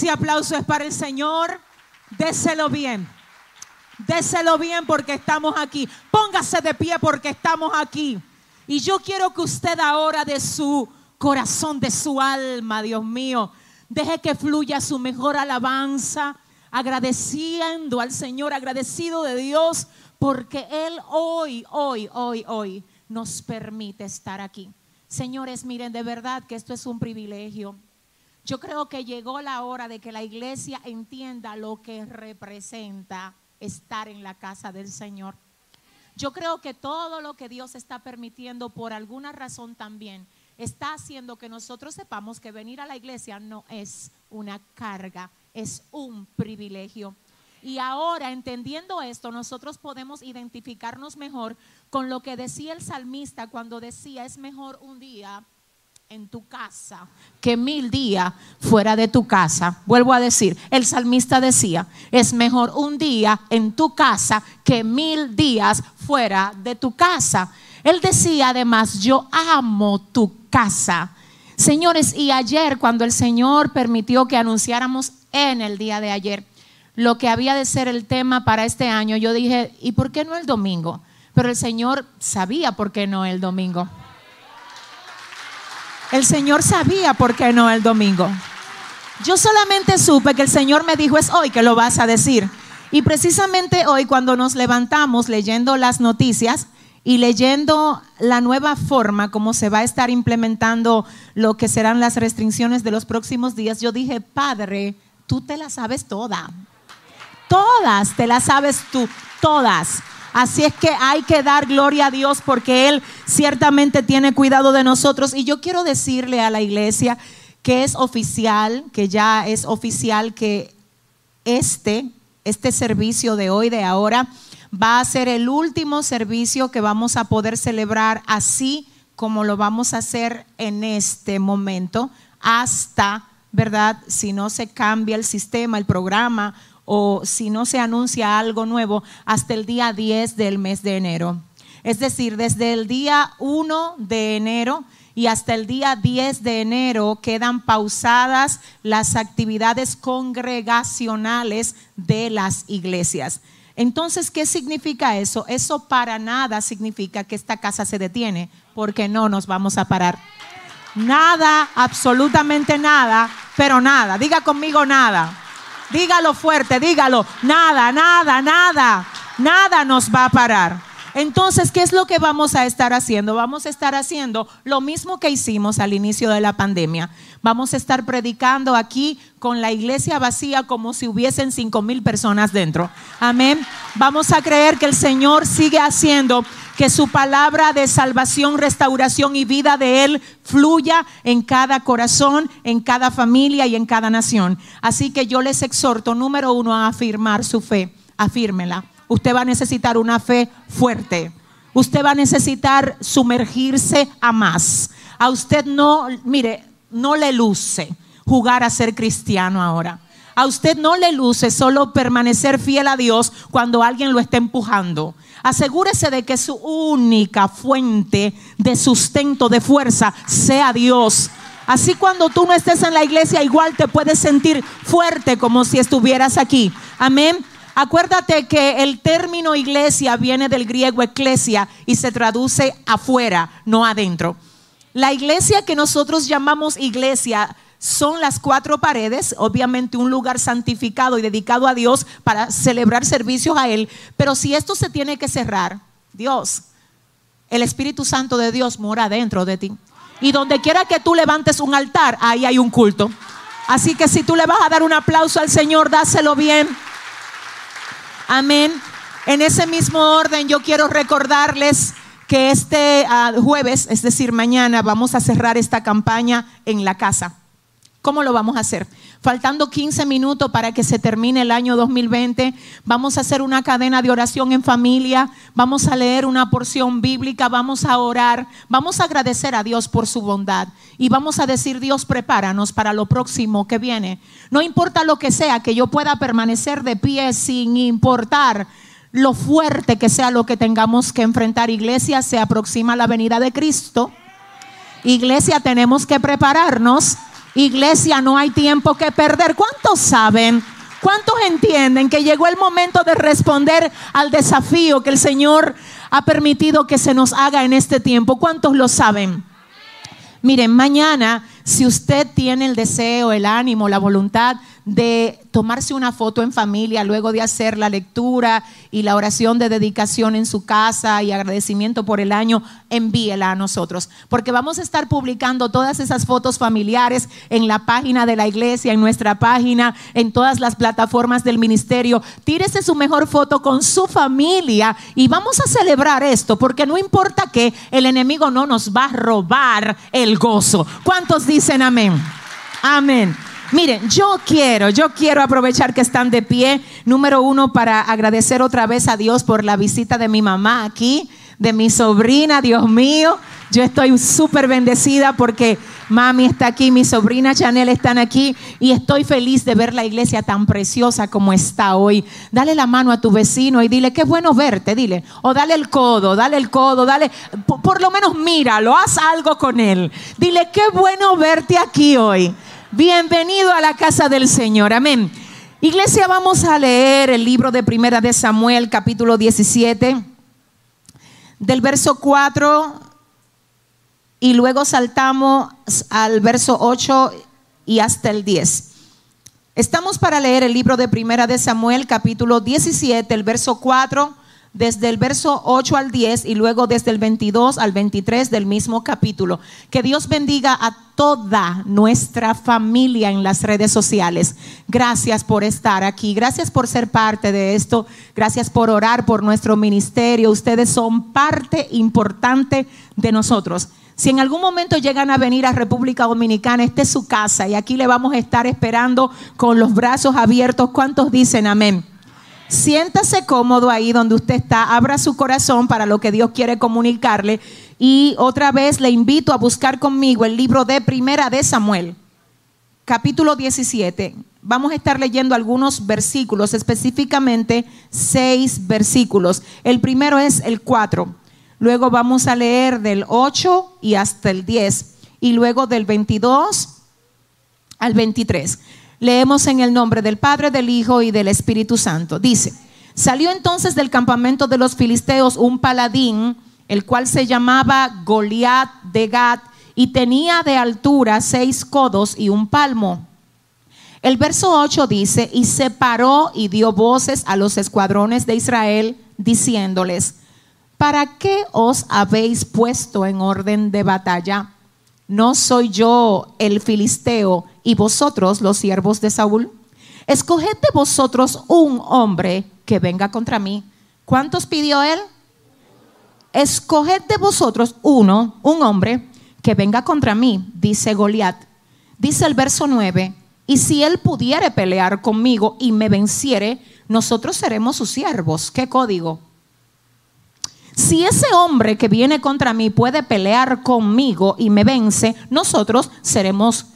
ese aplauso es para el Señor, déselo bien. Déselo bien porque estamos aquí. Póngase de pie porque estamos aquí. Y yo quiero que usted ahora de su corazón, de su alma, Dios mío, deje que fluya su mejor alabanza, agradeciendo al Señor, agradecido de Dios, porque Él hoy, hoy, hoy, hoy nos permite estar aquí. Señores, miren, de verdad que esto es un privilegio. Yo creo que llegó la hora de que la iglesia entienda lo que representa estar en la casa del Señor. Yo creo que todo lo que Dios está permitiendo por alguna razón también está haciendo que nosotros sepamos que venir a la iglesia no es una carga, es un privilegio. Y ahora, entendiendo esto, nosotros podemos identificarnos mejor con lo que decía el salmista cuando decía, es mejor un día en tu casa que mil días fuera de tu casa. Vuelvo a decir, el salmista decía, es mejor un día en tu casa que mil días fuera de tu casa. Él decía además, yo amo tu casa. Señores, y ayer cuando el Señor permitió que anunciáramos en el día de ayer lo que había de ser el tema para este año, yo dije, ¿y por qué no el domingo? Pero el Señor sabía por qué no el domingo. El Señor sabía por qué no el domingo. Yo solamente supe que el Señor me dijo, es hoy que lo vas a decir. Y precisamente hoy cuando nos levantamos leyendo las noticias y leyendo la nueva forma como se va a estar implementando lo que serán las restricciones de los próximos días, yo dije, Padre, tú te la sabes toda. Todas te las sabes tú, todas. Así es que hay que dar gloria a Dios porque Él ciertamente tiene cuidado de nosotros. Y yo quiero decirle a la iglesia que es oficial, que ya es oficial que este, este servicio de hoy, de ahora, va a ser el último servicio que vamos a poder celebrar así como lo vamos a hacer en este momento, hasta, ¿verdad? Si no se cambia el sistema, el programa o si no se anuncia algo nuevo hasta el día 10 del mes de enero. Es decir, desde el día 1 de enero y hasta el día 10 de enero quedan pausadas las actividades congregacionales de las iglesias. Entonces, ¿qué significa eso? Eso para nada significa que esta casa se detiene, porque no nos vamos a parar. Nada, absolutamente nada, pero nada. Diga conmigo nada. Dígalo fuerte, dígalo. Nada, nada, nada. Nada nos va a parar. Entonces, ¿qué es lo que vamos a estar haciendo? Vamos a estar haciendo lo mismo que hicimos al inicio de la pandemia. Vamos a estar predicando aquí con la iglesia vacía como si hubiesen cinco mil personas dentro. Amén. Vamos a creer que el Señor sigue haciendo que su palabra de salvación, restauración y vida de Él fluya en cada corazón, en cada familia y en cada nación. Así que yo les exhorto, número uno, a afirmar su fe. Afírmela. Usted va a necesitar una fe fuerte. Usted va a necesitar sumergirse a más. A usted no, mire, no le luce jugar a ser cristiano ahora. A usted no le luce solo permanecer fiel a Dios cuando alguien lo está empujando. Asegúrese de que su única fuente de sustento, de fuerza, sea Dios. Así cuando tú no estés en la iglesia, igual te puedes sentir fuerte como si estuvieras aquí. Amén. Acuérdate que el término iglesia viene del griego eclesia y se traduce afuera, no adentro. La iglesia que nosotros llamamos iglesia son las cuatro paredes, obviamente un lugar santificado y dedicado a Dios para celebrar servicios a Él, pero si esto se tiene que cerrar, Dios, el Espíritu Santo de Dios mora dentro de ti. Y donde quiera que tú levantes un altar, ahí hay un culto. Así que si tú le vas a dar un aplauso al Señor, dáselo bien. Amén. En ese mismo orden, yo quiero recordarles que este ah, jueves, es decir, mañana, vamos a cerrar esta campaña en la casa. ¿Cómo lo vamos a hacer? Faltando 15 minutos para que se termine el año 2020, vamos a hacer una cadena de oración en familia, vamos a leer una porción bíblica, vamos a orar, vamos a agradecer a Dios por su bondad y vamos a decir, Dios, prepáranos para lo próximo que viene. No importa lo que sea, que yo pueda permanecer de pie sin importar lo fuerte que sea lo que tengamos que enfrentar. Iglesia, se aproxima la venida de Cristo. Iglesia, tenemos que prepararnos Iglesia, no hay tiempo que perder. ¿Cuántos saben? ¿Cuántos entienden que llegó el momento de responder al desafío que el Señor ha permitido que se nos haga en este tiempo? ¿Cuántos lo saben? Miren, mañana, si usted tiene el deseo, el ánimo, la voluntad de tomarse una foto en familia luego de hacer la lectura y la oración de dedicación en su casa y agradecimiento por el año, envíela a nosotros, porque vamos a estar publicando todas esas fotos familiares en la página de la iglesia, en nuestra página, en todas las plataformas del ministerio. Tírese su mejor foto con su familia y vamos a celebrar esto, porque no importa que el enemigo no nos va a robar el gozo. ¿Cuántos dicen amén? Amén. Miren, yo quiero, yo quiero aprovechar que están de pie, número uno, para agradecer otra vez a Dios por la visita de mi mamá aquí, de mi sobrina, Dios mío. Yo estoy súper bendecida porque mami está aquí, mi sobrina Chanel están aquí y estoy feliz de ver la iglesia tan preciosa como está hoy. Dale la mano a tu vecino y dile, qué bueno verte, dile. O dale el codo, dale el codo, dale, por, por lo menos míralo, haz algo con él. Dile, qué bueno verte aquí hoy. Bienvenido a la casa del Señor. Amén. Iglesia, vamos a leer el libro de Primera de Samuel, capítulo 17, del verso 4 y luego saltamos al verso 8 y hasta el 10. Estamos para leer el libro de Primera de Samuel, capítulo 17, el verso 4 desde el verso 8 al 10 y luego desde el 22 al 23 del mismo capítulo. Que Dios bendiga a toda nuestra familia en las redes sociales. Gracias por estar aquí, gracias por ser parte de esto, gracias por orar por nuestro ministerio. Ustedes son parte importante de nosotros. Si en algún momento llegan a venir a República Dominicana, esta es su casa y aquí le vamos a estar esperando con los brazos abiertos. ¿Cuántos dicen amén? Siéntase cómodo ahí donde usted está, abra su corazón para lo que Dios quiere comunicarle. Y otra vez le invito a buscar conmigo el libro de Primera de Samuel, capítulo 17. Vamos a estar leyendo algunos versículos, específicamente seis versículos. El primero es el 4. Luego vamos a leer del 8 y hasta el 10. Y luego del 22 al 23. Leemos en el nombre del Padre, del Hijo y del Espíritu Santo. Dice, salió entonces del campamento de los filisteos un paladín, el cual se llamaba Goliat de Gat, y tenía de altura seis codos y un palmo. El verso 8 dice, y se paró y dio voces a los escuadrones de Israel, diciéndoles, ¿para qué os habéis puesto en orden de batalla? ¿No soy yo el filisteo y vosotros los siervos de Saúl? Escoged de vosotros un hombre que venga contra mí. ¿Cuántos pidió él? Escoged de vosotros uno, un hombre que venga contra mí, dice Goliat. Dice el verso 9, y si él pudiere pelear conmigo y me venciere, nosotros seremos sus siervos. ¿Qué código? Si ese hombre que viene contra mí puede pelear conmigo y me vence, nosotros seremos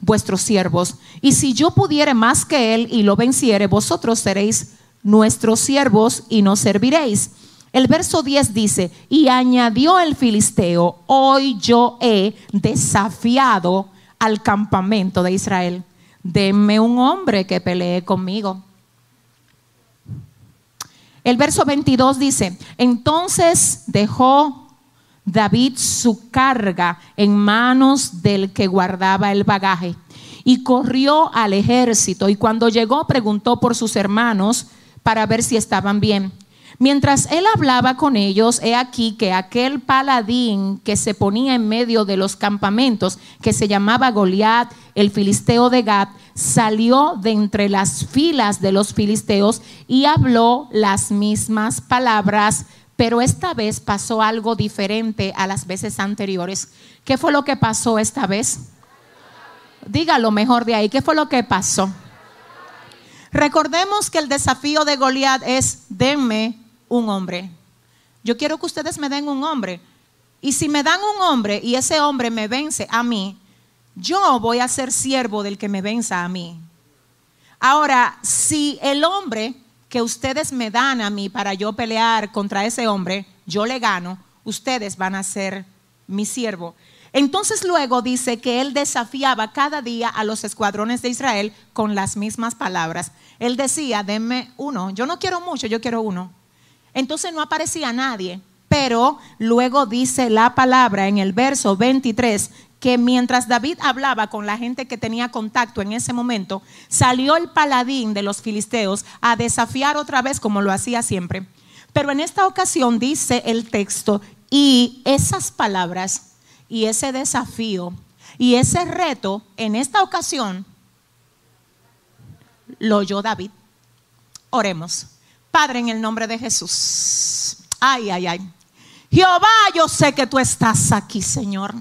vuestros siervos. Y si yo pudiere más que él y lo venciere, vosotros seréis nuestros siervos y nos serviréis. El verso 10 dice, y añadió el filisteo, hoy yo he desafiado al campamento de Israel. Denme un hombre que pelee conmigo. El verso 22 dice, entonces dejó David su carga en manos del que guardaba el bagaje y corrió al ejército y cuando llegó preguntó por sus hermanos para ver si estaban bien. Mientras él hablaba con ellos, he aquí que aquel paladín que se ponía en medio de los campamentos, que se llamaba Goliat, el filisteo de Gat, salió de entre las filas de los filisteos y habló las mismas palabras, pero esta vez pasó algo diferente a las veces anteriores. ¿Qué fue lo que pasó esta vez? Dígalo mejor de ahí, ¿qué fue lo que pasó? Recordemos que el desafío de Goliat es denme un hombre. Yo quiero que ustedes me den un hombre. Y si me dan un hombre y ese hombre me vence a mí, yo voy a ser siervo del que me venza a mí. Ahora, si el hombre que ustedes me dan a mí para yo pelear contra ese hombre, yo le gano, ustedes van a ser mi siervo. Entonces luego dice que él desafiaba cada día a los escuadrones de Israel con las mismas palabras. Él decía, denme uno, yo no quiero mucho, yo quiero uno. Entonces no aparecía nadie, pero luego dice la palabra en el verso 23 que mientras David hablaba con la gente que tenía contacto en ese momento, salió el paladín de los filisteos a desafiar otra vez como lo hacía siempre. Pero en esta ocasión dice el texto, y esas palabras y ese desafío y ese reto en esta ocasión lo oyó David. Oremos. Padre, en el nombre de Jesús. Ay, ay, ay. Jehová, yo sé que tú estás aquí, Señor.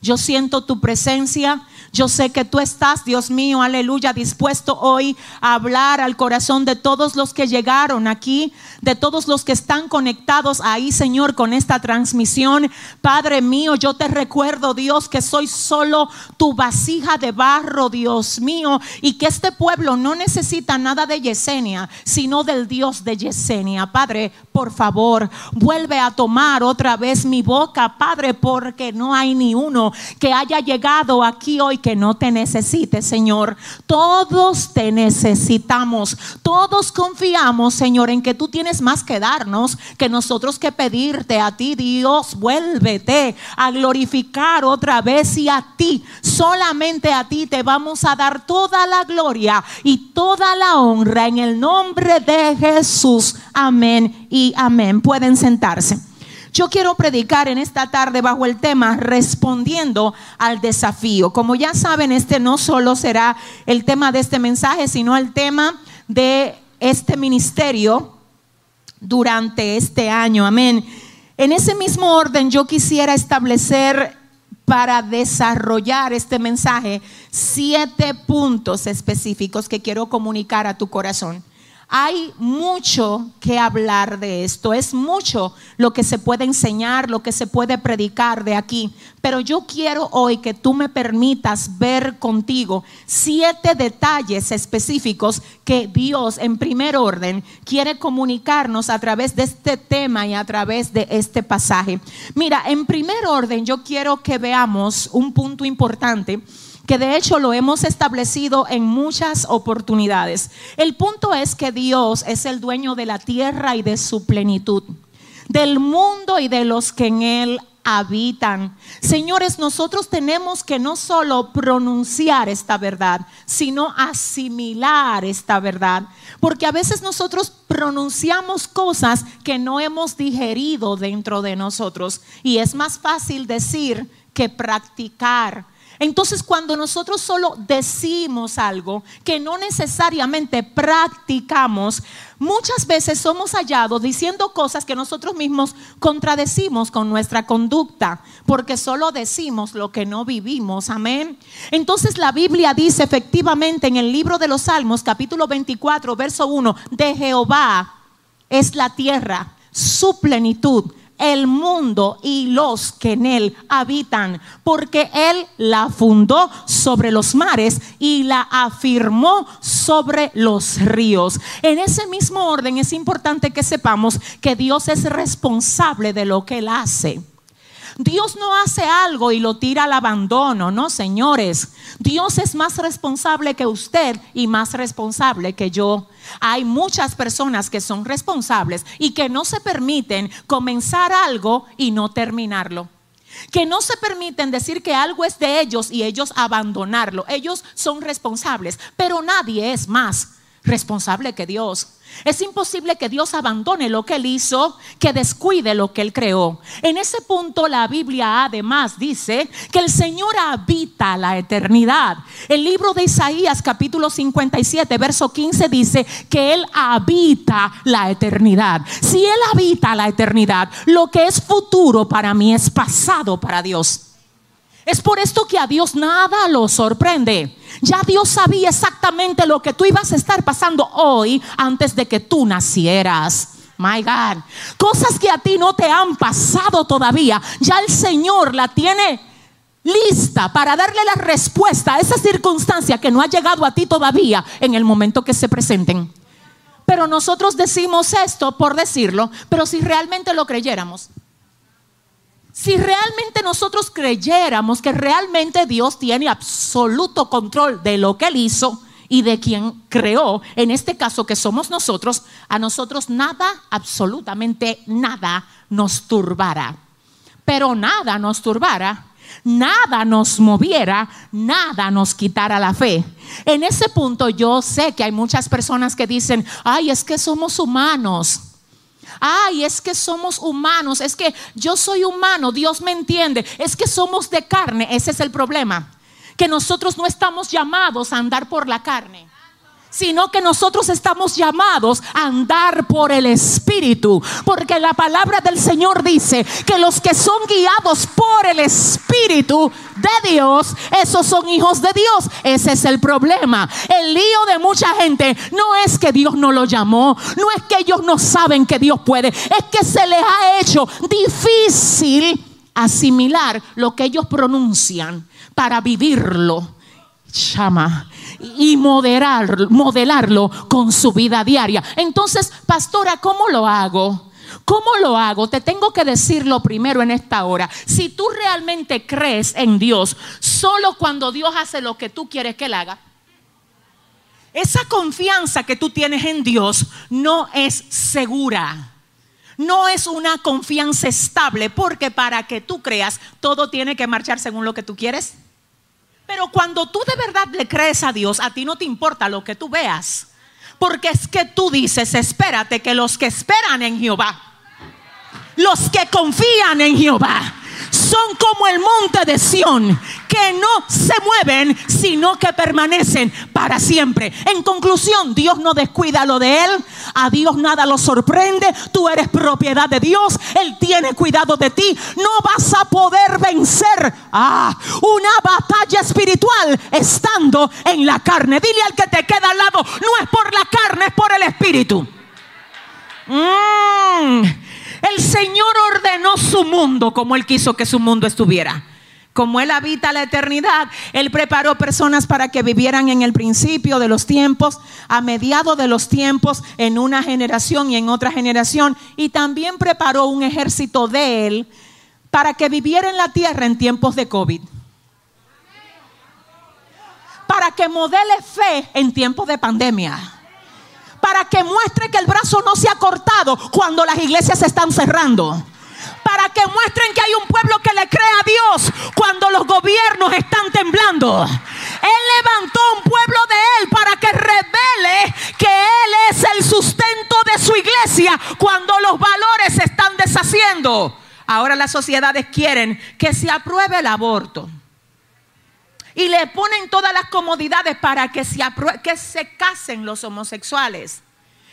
Yo siento tu presencia. Yo sé que tú estás, Dios mío, aleluya, dispuesto hoy a hablar al corazón de todos los que llegaron aquí, de todos los que están conectados ahí, Señor, con esta transmisión. Padre mío, yo te recuerdo, Dios, que soy solo tu vasija de barro, Dios mío, y que este pueblo no necesita nada de Yesenia, sino del Dios de Yesenia. Padre, por favor, vuelve a tomar otra vez mi boca, Padre, porque no hay ni uno que haya llegado aquí hoy que no te necesite, Señor. Todos te necesitamos. Todos confiamos, Señor, en que tú tienes más que darnos que nosotros que pedirte a ti, Dios. Vuélvete a glorificar otra vez y a ti, solamente a ti te vamos a dar toda la gloria y toda la honra en el nombre de Jesús. Amén y amén. Pueden sentarse. Yo quiero predicar en esta tarde bajo el tema respondiendo al desafío. Como ya saben, este no solo será el tema de este mensaje, sino el tema de este ministerio durante este año. Amén. En ese mismo orden yo quisiera establecer para desarrollar este mensaje siete puntos específicos que quiero comunicar a tu corazón. Hay mucho que hablar de esto, es mucho lo que se puede enseñar, lo que se puede predicar de aquí, pero yo quiero hoy que tú me permitas ver contigo siete detalles específicos que Dios en primer orden quiere comunicarnos a través de este tema y a través de este pasaje. Mira, en primer orden yo quiero que veamos un punto importante que de hecho lo hemos establecido en muchas oportunidades. El punto es que Dios es el dueño de la tierra y de su plenitud, del mundo y de los que en él habitan. Señores, nosotros tenemos que no solo pronunciar esta verdad, sino asimilar esta verdad. Porque a veces nosotros pronunciamos cosas que no hemos digerido dentro de nosotros. Y es más fácil decir que practicar. Entonces cuando nosotros solo decimos algo que no necesariamente practicamos, muchas veces somos hallados diciendo cosas que nosotros mismos contradecimos con nuestra conducta, porque solo decimos lo que no vivimos. Amén. Entonces la Biblia dice efectivamente en el libro de los Salmos, capítulo 24, verso 1, de Jehová es la tierra, su plenitud el mundo y los que en él habitan, porque él la fundó sobre los mares y la afirmó sobre los ríos. En ese mismo orden es importante que sepamos que Dios es responsable de lo que él hace. Dios no hace algo y lo tira al abandono, no, señores. Dios es más responsable que usted y más responsable que yo. Hay muchas personas que son responsables y que no se permiten comenzar algo y no terminarlo. Que no se permiten decir que algo es de ellos y ellos abandonarlo. Ellos son responsables, pero nadie es más responsable que Dios. Es imposible que Dios abandone lo que Él hizo, que descuide lo que Él creó. En ese punto la Biblia además dice que el Señor habita la eternidad. El libro de Isaías capítulo 57 verso 15 dice que Él habita la eternidad. Si Él habita la eternidad, lo que es futuro para mí es pasado para Dios. Es por esto que a Dios nada lo sorprende. Ya Dios sabía exactamente lo que tú ibas a estar pasando hoy antes de que tú nacieras. My God. Cosas que a ti no te han pasado todavía. Ya el Señor la tiene lista para darle la respuesta a esa circunstancia que no ha llegado a ti todavía en el momento que se presenten. Pero nosotros decimos esto por decirlo, pero si realmente lo creyéramos, Si realmente nosotros creyéramos que realmente Dios tiene absoluto control de lo que Él hizo y de quien creó, en este caso que somos nosotros, a nosotros nada, absolutamente nada nos turbara. Pero nada nos turbara nada nos moviera, nada nos quitara la fe. En ese punto yo sé que hay muchas personas que dicen, ay, es que somos humanos. Ay, es que somos humanos, es que yo soy humano, Dios me entiende, es que somos de carne, ese es el problema, que nosotros no estamos llamados a andar por la carne sino que nosotros estamos llamados a andar por el Espíritu, porque la palabra del Señor dice que los que son guiados por el Espíritu de Dios, esos son hijos de Dios. Ese es el problema. El lío de mucha gente no es que Dios no lo llamó, no es que ellos no saben que Dios puede, es que se les ha hecho difícil asimilar lo que ellos pronuncian para vivirlo. Chama y moderar, modelarlo con su vida diaria. Entonces, pastora, ¿cómo lo hago? ¿Cómo lo hago? Te tengo que decirlo primero en esta hora. Si tú realmente crees en Dios, solo cuando Dios hace lo que tú quieres que Él haga, esa confianza que tú tienes en Dios no es segura. No es una confianza estable porque para que tú creas, todo tiene que marchar según lo que tú quieres. Pero cuando tú de verdad le crees a Dios, a ti no te importa lo que tú veas. Porque es que tú dices, espérate que los que esperan en Jehová, los que confían en Jehová, son como el monte de Sión, que no se mueven, sino que permanecen para siempre. En conclusión, Dios no descuida lo de Él, a Dios nada lo sorprende, tú eres propiedad de Dios, Él tiene cuidado de ti, no vas a poder vencer ah, una batalla espiritual estando en la carne. Dile al que te queda al lado, no es por la carne, es por el espíritu. Mm. El Señor ordenó su mundo como Él quiso que su mundo estuviera. Como Él habita la eternidad, Él preparó personas para que vivieran en el principio de los tiempos, a mediado de los tiempos, en una generación y en otra generación. Y también preparó un ejército de Él para que viviera en la tierra en tiempos de COVID. Para que modele fe en tiempos de pandemia para que muestre que el brazo no se ha cortado cuando las iglesias se están cerrando. Para que muestren que hay un pueblo que le cree a Dios cuando los gobiernos están temblando. Él levantó un pueblo de Él para que revele que Él es el sustento de su iglesia cuando los valores se están deshaciendo. Ahora las sociedades quieren que se apruebe el aborto y le ponen todas las comodidades para que se, casen los homosexuales,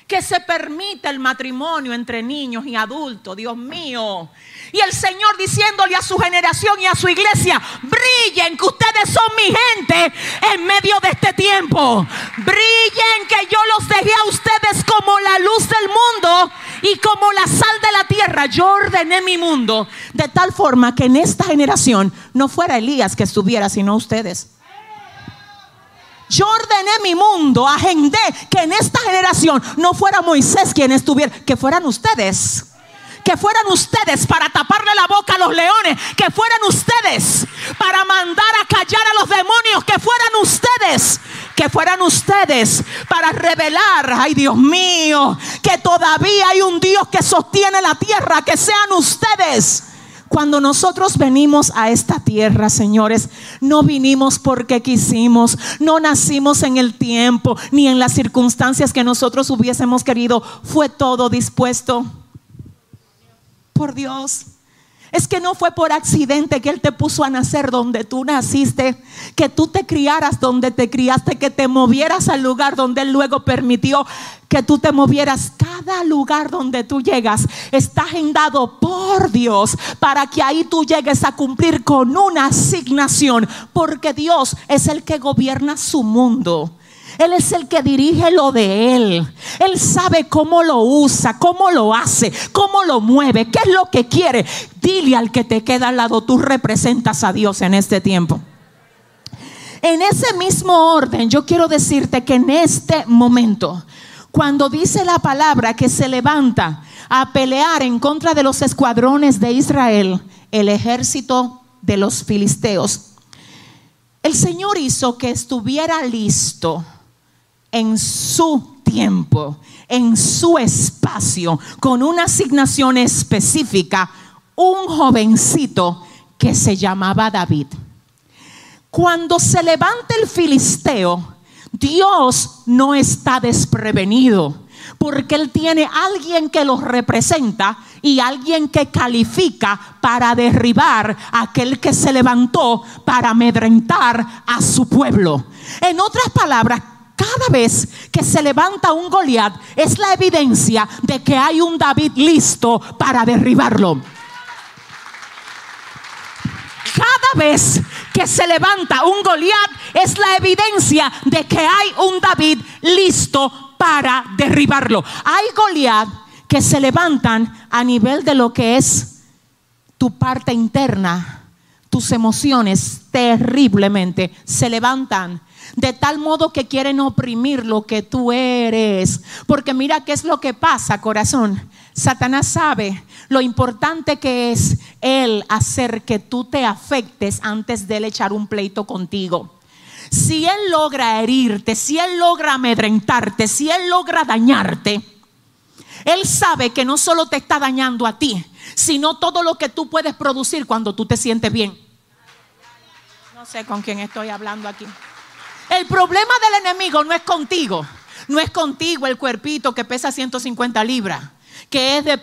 que se permita el matrimonio entre niños y adultos, Dios mío. Y el Señor diciéndole a su generación y a su iglesia, brillen que ustedes son mi gente en medio de este tiempo. Brillen que yo los dejé a ustedes como la luz del mundo y como la sal de la tierra. Yo ordené mi mundo de tal forma que en esta generación no fuera Elías que estuviera, sino ustedes. Yo ordené mi mundo, agendé que en esta generación no fuera Moisés quien estuviera, que fueran ustedes. Que fueran ustedes para taparle la boca a los leones. Que fueran ustedes para mandar a callar a los demonios. Que fueran ustedes. Que fueran ustedes para revelar, ay Dios mío, que todavía hay un Dios que sostiene la tierra. Que sean ustedes cuando nosotros venimos a esta tierra, señores, no vinimos porque quisimos, no nacimos en el tiempo ni en las circunstancias que nosotros hubiésemos querido. Fue todo dispuesto por Dios. Es que no fue por accidente que Él te puso a nacer donde tú naciste, que tú te criaras donde te criaste, que te movieras al lugar donde Él luego permitió que tú te movieras. Cada lugar donde tú llegas está agendado por Dios para que ahí tú llegues a cumplir con una asignación, porque Dios es el que gobierna su mundo. Él es el que dirige lo de Él. Él sabe cómo lo usa, cómo lo hace, cómo lo mueve, qué es lo que quiere. Dile al que te queda al lado, tú representas a Dios en este tiempo. En ese mismo orden, yo quiero decirte que en este momento, cuando dice la palabra que se levanta a pelear en contra de los escuadrones de Israel, el ejército de los filisteos. El Señor hizo que estuviera listo en su tiempo, en su espacio, con una asignación específica, un jovencito que se llamaba David. Cuando se levanta el filisteo, Dios no está desprevenido porque Él tiene alguien que los representa y alguien que califica para derribar a aquel que se levantó para amedrentar a su pueblo. En otras palabras, cada vez que se levanta un Goliat es la evidencia de que hay un David listo para derribarlo. Cada vez que se levanta un Goliat es la evidencia de que hay un David listo para derribarlo. Hay Goliat que se levantan a nivel de lo que es tu parte interna, tus emociones terriblemente se levantan de tal modo que quieren oprimir lo que tú eres. Porque mira qué es lo que pasa, corazón. Satanás sabe lo importante que es él hacer que tú te afectes antes de él echar un pleito contigo. Si él logra herirte, si él logra amedrentarte, si él logra dañarte, él sabe que no solo te está dañando a ti, sino todo lo que tú puedes producir cuando tú te sientes bien. No sé con quién estoy hablando aquí. El problema del enemigo no es contigo. No es contigo el cuerpito que pesa 150 libras, que es de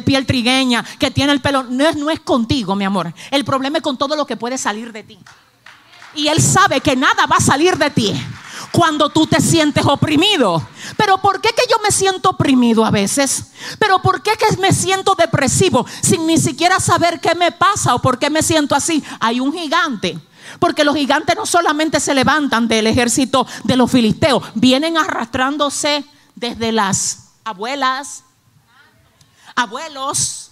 piel, trigueña, que tiene el pelo. No es, no es contigo, mi amor. El problema es con todo lo que puede salir de ti. Y Él sabe que nada va a salir de ti cuando tú te sientes oprimido. Pero ¿por qué que yo me siento oprimido a veces? Pero ¿por qué que me siento depresivo sin ni siquiera saber qué me pasa o por qué me siento así? Hay un gigante. Porque los gigantes no solamente se levantan del ejército de los filisteos, vienen arrastrándose desde las abuelas, abuelos,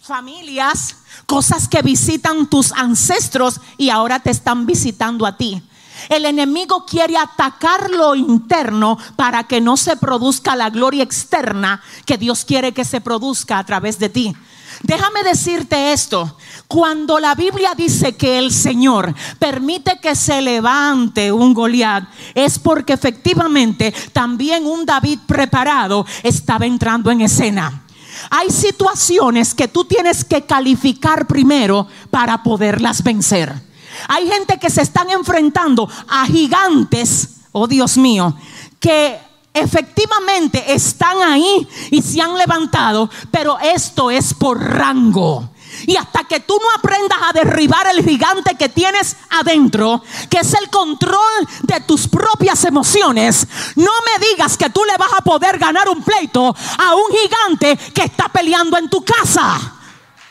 familias, cosas que visitan tus ancestros y ahora te están visitando a ti. El enemigo quiere atacar lo interno para que no se produzca la gloria externa que Dios quiere que se produzca a través de ti. Déjame decirte esto, cuando la Biblia dice que el Señor permite que se levante un Goliat, es porque efectivamente también un David preparado estaba entrando en escena. Hay situaciones que tú tienes que calificar primero para poderlas vencer. Hay gente que se están enfrentando a gigantes, oh Dios mío, que efectivamente están ahí y se han levantado, pero esto es por rango. Y hasta que tú no aprendas a derribar el gigante que tienes adentro, que es el control de tus propias emociones, no me digas que tú le vas a poder ganar un pleito a un gigante que está peleando en tu casa.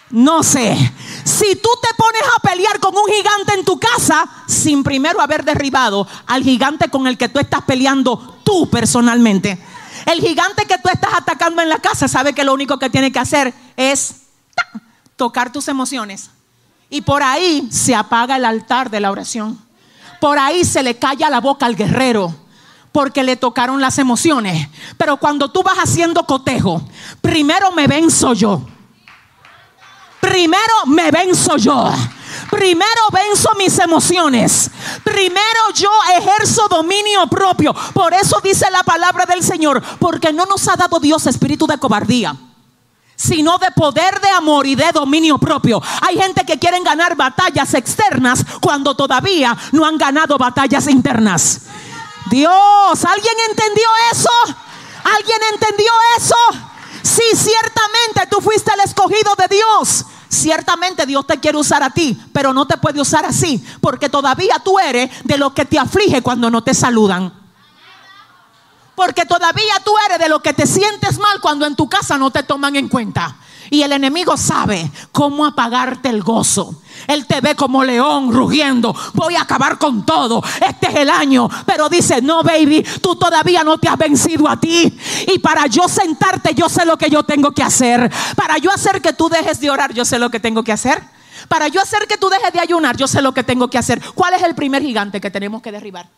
No sé. Si tú te pones a pelear con un gigante en tu casa sin primero haber derribado al gigante con el que tú estás peleando tú personalmente. El gigante que tú estás atacando en la casa sabe que lo único que tiene que hacer es tocar tus emociones. Y por ahí se apaga el altar de la oración. Por ahí se le calla la boca al guerrero porque le tocaron las emociones. Pero cuando tú vas haciendo cotejo, primero me venzo yo. Primero me venzo yo. Primero venzo mis emociones. Primero yo ejerzo dominio propio. Por eso dice la palabra del Señor. Porque no nos ha dado Dios espíritu de cobardía sino de poder de amor y de dominio propio. Hay gente que quieren ganar batallas externas cuando todavía no han ganado batallas internas. Dios, ¿alguien entendió eso? ¿Alguien entendió eso? Sí, ciertamente tú fuiste el escogido de Dios. Ciertamente Dios te quiere usar a ti, pero no te puede usar así, porque todavía tú eres de los que te aflige cuando no te saludan. Porque todavía tú eres de los que te sientes mal cuando en tu casa no te toman en cuenta. Y el enemigo sabe cómo apagarte el gozo. Él te ve como león rugiendo. Voy a acabar con todo. Este es el año. Pero dice, no, baby, tú todavía no te has vencido a ti. Y para yo sentarte, yo sé lo que yo tengo que hacer. Para yo hacer que tú dejes de orar, yo sé lo que tengo que hacer. Para yo hacer que tú dejes de ayunar, yo sé lo que tengo que hacer. ¿Cuál es el primer gigante que tenemos que derribar?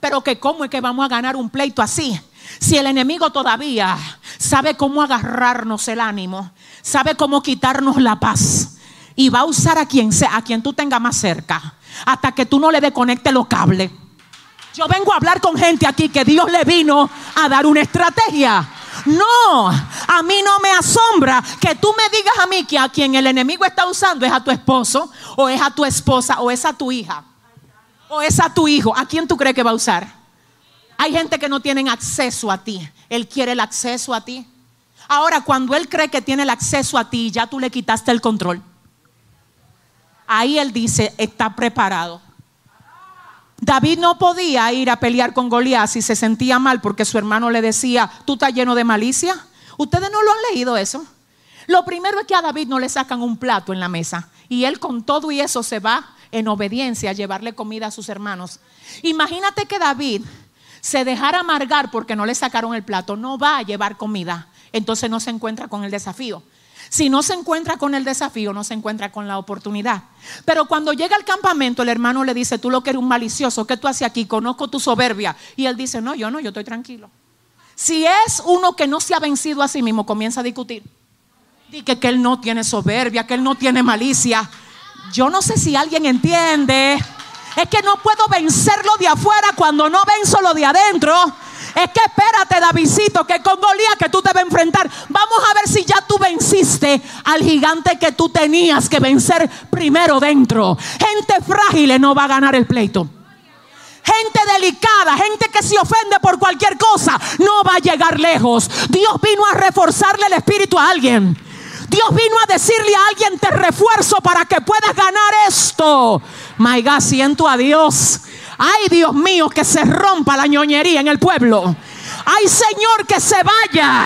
Pero que cómo es que vamos a ganar un pleito así. Si el enemigo todavía sabe cómo agarrarnos el ánimo, sabe cómo quitarnos la paz y va a usar a quien sea, a quien tú tengas más cerca, hasta que tú no le desconectes los cables. Yo vengo a hablar con gente aquí que Dios le vino a dar una estrategia. No, a mí no me asombra que tú me digas a mí que a quien el enemigo está usando es a tu esposo, o es a tu esposa, o es a tu hija, o es a tu hijo. ¿A quién tú crees que va a usar? Hay gente que no tienen acceso a ti. Él quiere el acceso a ti. Ahora, cuando él cree que tiene el acceso a ti, ya tú le quitaste el control. Ahí él dice, está preparado. David no podía ir a pelear con Goliat si se sentía mal porque su hermano le decía, tú estás lleno de malicia. Ustedes no lo han leído eso. Lo primero es que a David no le sacan un plato en la mesa y él con todo y eso se va en obediencia a llevarle comida a sus hermanos. Imagínate que David se dejara amargar porque no le sacaron el plato, no va a llevar comida, entonces no se encuentra con el desafío. Si no se encuentra con el desafío, no se encuentra con la oportunidad. Pero cuando llega al campamento, el hermano le dice, tú lo que eres un malicioso, ¿qué tú haces aquí? Conozco tu soberbia. Y él dice, no, yo no, yo estoy tranquilo. Si es uno que no se ha vencido a sí mismo, comienza a discutir. Dice que él no tiene soberbia, que él no tiene malicia. Yo no sé si alguien entiende. Es que no puedo vencerlo de afuera cuando no venzo lo de adentro. Es que espérate, Davidcito, que con Golía que tú te vas a enfrentar. Vamos a ver si ya tú venciste al gigante que tú tenías que vencer primero dentro. Gente frágil no va a ganar el pleito. Gente delicada, gente que se ofende por cualquier cosa, no va a llegar lejos. Dios vino a reforzarle el espíritu a alguien. Dios vino a decirle a alguien, te refuerzo para que puedas ganar esto. My God, siento a Dios Ay, Dios mío, que se rompa la ñoñería en el pueblo. Ay, Señor, que se vaya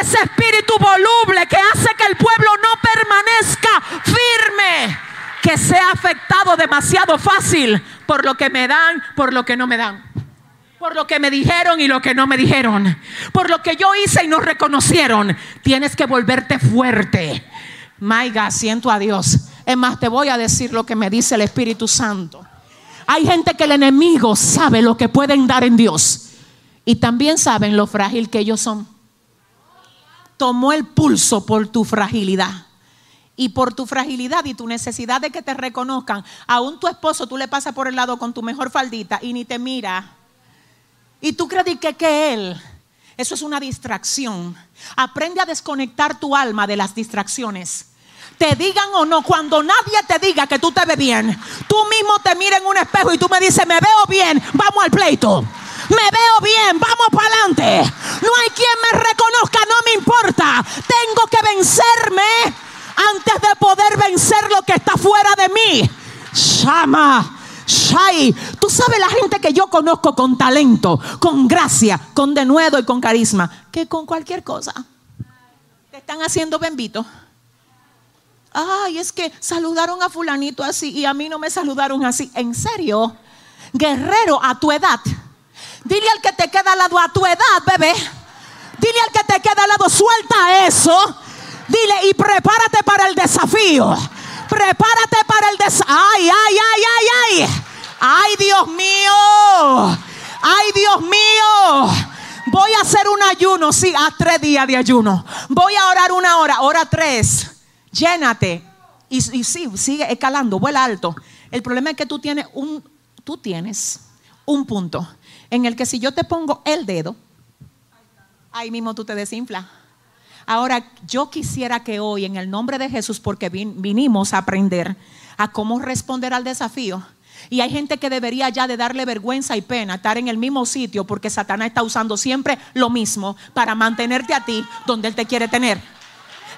ese espíritu voluble que hace que el pueblo no permanezca firme, que sea afectado demasiado fácil por lo que me dan, por lo que no me dan. Por lo que me dijeron y lo que no me dijeron. Por lo que yo hice y no reconocieron. Tienes que volverte fuerte. Maiga, siento a Dios. Es más, te voy a decir lo que me dice el Espíritu Santo. Hay gente que el enemigo sabe lo que pueden dar en Dios y también saben lo frágil que ellos son. Tomó el pulso por tu fragilidad y por tu fragilidad y tu necesidad de que te reconozcan. Aún tu esposo tú le pasas por el lado con tu mejor faldita y ni te mira. Y tú crees que, que él, eso es una distracción. Aprende a desconectar tu alma de las distracciones te digan o no, cuando nadie te diga que tú te ves bien, tú mismo te miras en un espejo y tú me dices, me veo bien, vamos al pleito. Me veo bien, vamos para adelante. No hay quien me reconozca, no me importa. Tengo que vencerme antes de poder vencer lo que está fuera de mí. Shama, Shai. Tú sabes la gente que yo conozco con talento, con gracia, con denuedo y con carisma, que con cualquier cosa te están haciendo bendito ay, es que saludaron a fulanito así y a mí no me saludaron así. ¿En serio? Guerrero, a tu edad. Dile al que te queda al lado, a tu edad, bebé. Dile al que te queda al lado, suelta eso. Dile y prepárate para el desafío. Prepárate para el desafío. Ay, ay, ay, ay, ay. Ay, Dios mío. Ay, Dios mío. Voy a hacer un ayuno, sí, a tres días de ayuno. Voy a orar una hora, hora tres llénate. Y, y sí, sigue escalando, vuela alto. El problema es que tú tienes un, tú tienes un punto en el que si yo te pongo el dedo, ahí mismo tú te desinflas. Ahora, yo quisiera que hoy, en el nombre de Jesús, porque vinimos a aprender a cómo responder al desafío. Y hay gente que debería ya de darle vergüenza y pena estar en el mismo sitio porque Satanás está usando siempre lo mismo para mantenerte a ti donde él te quiere tener.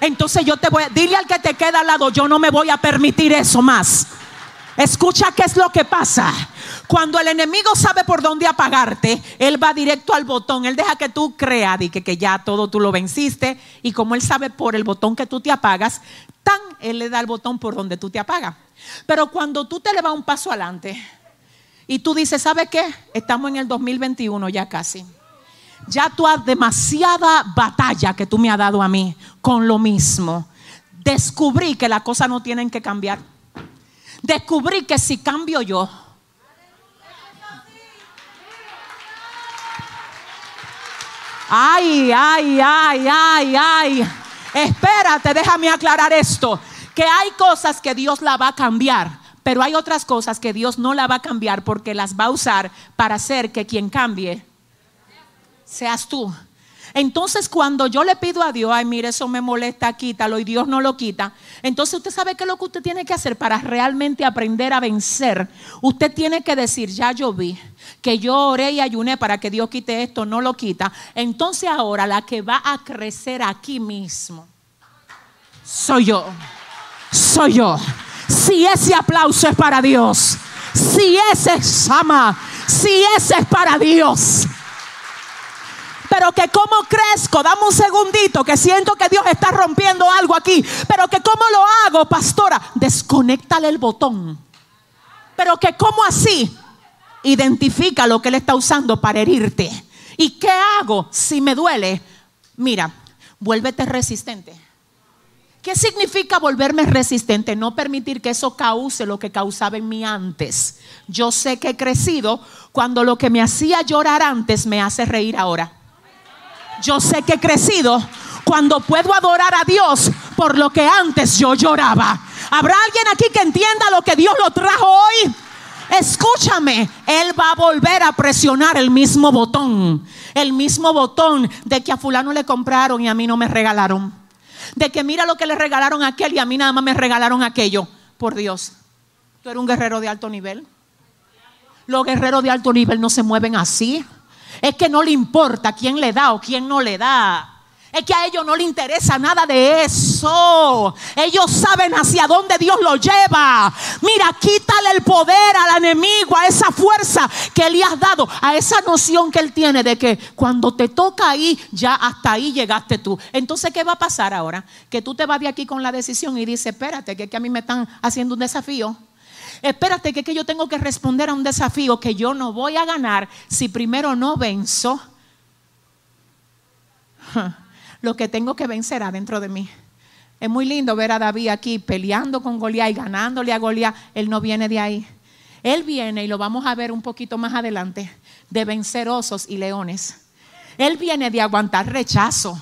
Entonces yo te voy a, dile al que te queda al lado, yo no me voy a permitir eso más. Escucha qué es lo que pasa. Cuando el enemigo sabe por dónde apagarte, él va directo al botón. Él deja que tú creas y que, que ya todo tú lo venciste. Y como él sabe por el botón que tú te apagas, tan él le da el botón por donde tú te apagas. Pero cuando tú te le vas un paso adelante y tú dices, ¿sabe qué? Estamos en el 2021 ya casi ya tú has demasiada batalla que tú me has dado a mí con lo mismo. Descubrí que las cosas no tienen que cambiar. Descubrí que si cambio yo, Ay, ay, ay, ay, ay. Espérate, déjame aclarar esto. que hay cosas que Dios la va a cambiar, pero hay otras cosas que Dios no la va a cambiar porque las va a usar para hacer que quien cambie seas tú. Entonces cuando yo le pido a Dios, ay, mire, eso me molesta, quítalo y Dios no lo quita. Entonces usted sabe qué es lo que usted tiene que hacer para realmente aprender a vencer. Usted tiene que decir, ya yo vi que yo oré y ayuné para que Dios quite esto, no lo quita. Entonces ahora la que va a crecer aquí mismo soy yo. Soy yo. Si ese aplauso es para Dios, si ese es ama, si ese es para Dios pero que como crezco, dame un segundito, que siento que Dios está rompiendo algo aquí, pero que cómo lo hago, pastora, desconéctale el botón. Pero que como así, identifica lo que Él está usando para herirte. ¿Y qué hago si me duele? Mira, vuélvete resistente. ¿Qué significa volverme resistente? No permitir que eso cause lo que causaba en mí antes. Yo sé que he crecido cuando lo que me hacía llorar antes me hace reír ahora. Yo sé que he crecido cuando puedo adorar a Dios por lo que antes yo lloraba. ¿Habrá alguien aquí que entienda lo que Dios lo trajo hoy? Escúchame, Él va a volver a presionar el mismo botón. El mismo botón de que a fulano le compraron y a mí no me regalaron. De que mira lo que le regalaron a aquel y a mí nada más me regalaron aquello. Por Dios, tú eres un guerrero de alto nivel. Los guerreros de alto nivel no se mueven así. Es que no le importa quién le da o quién no le da. Es que a ellos no le interesa nada de eso. Ellos saben hacia dónde Dios lo lleva. Mira, quítale el poder al enemigo, a esa fuerza que le has dado, a esa noción que él tiene de que cuando te toca ahí, ya hasta ahí llegaste tú. Entonces, ¿qué va a pasar ahora? Que tú te vas de aquí con la decisión y dices, espérate, que, que a mí me están haciendo un desafío. Espérate que, que yo tengo que responder a un desafío que yo no voy a ganar si primero no venzo lo que tengo que vencer adentro de mí. Es muy lindo ver a David aquí peleando con Goliat y ganándole a Goliat. Él no viene de ahí. Él viene, y lo vamos a ver un poquito más adelante, de vencer osos y leones. Él viene de aguantar rechazo.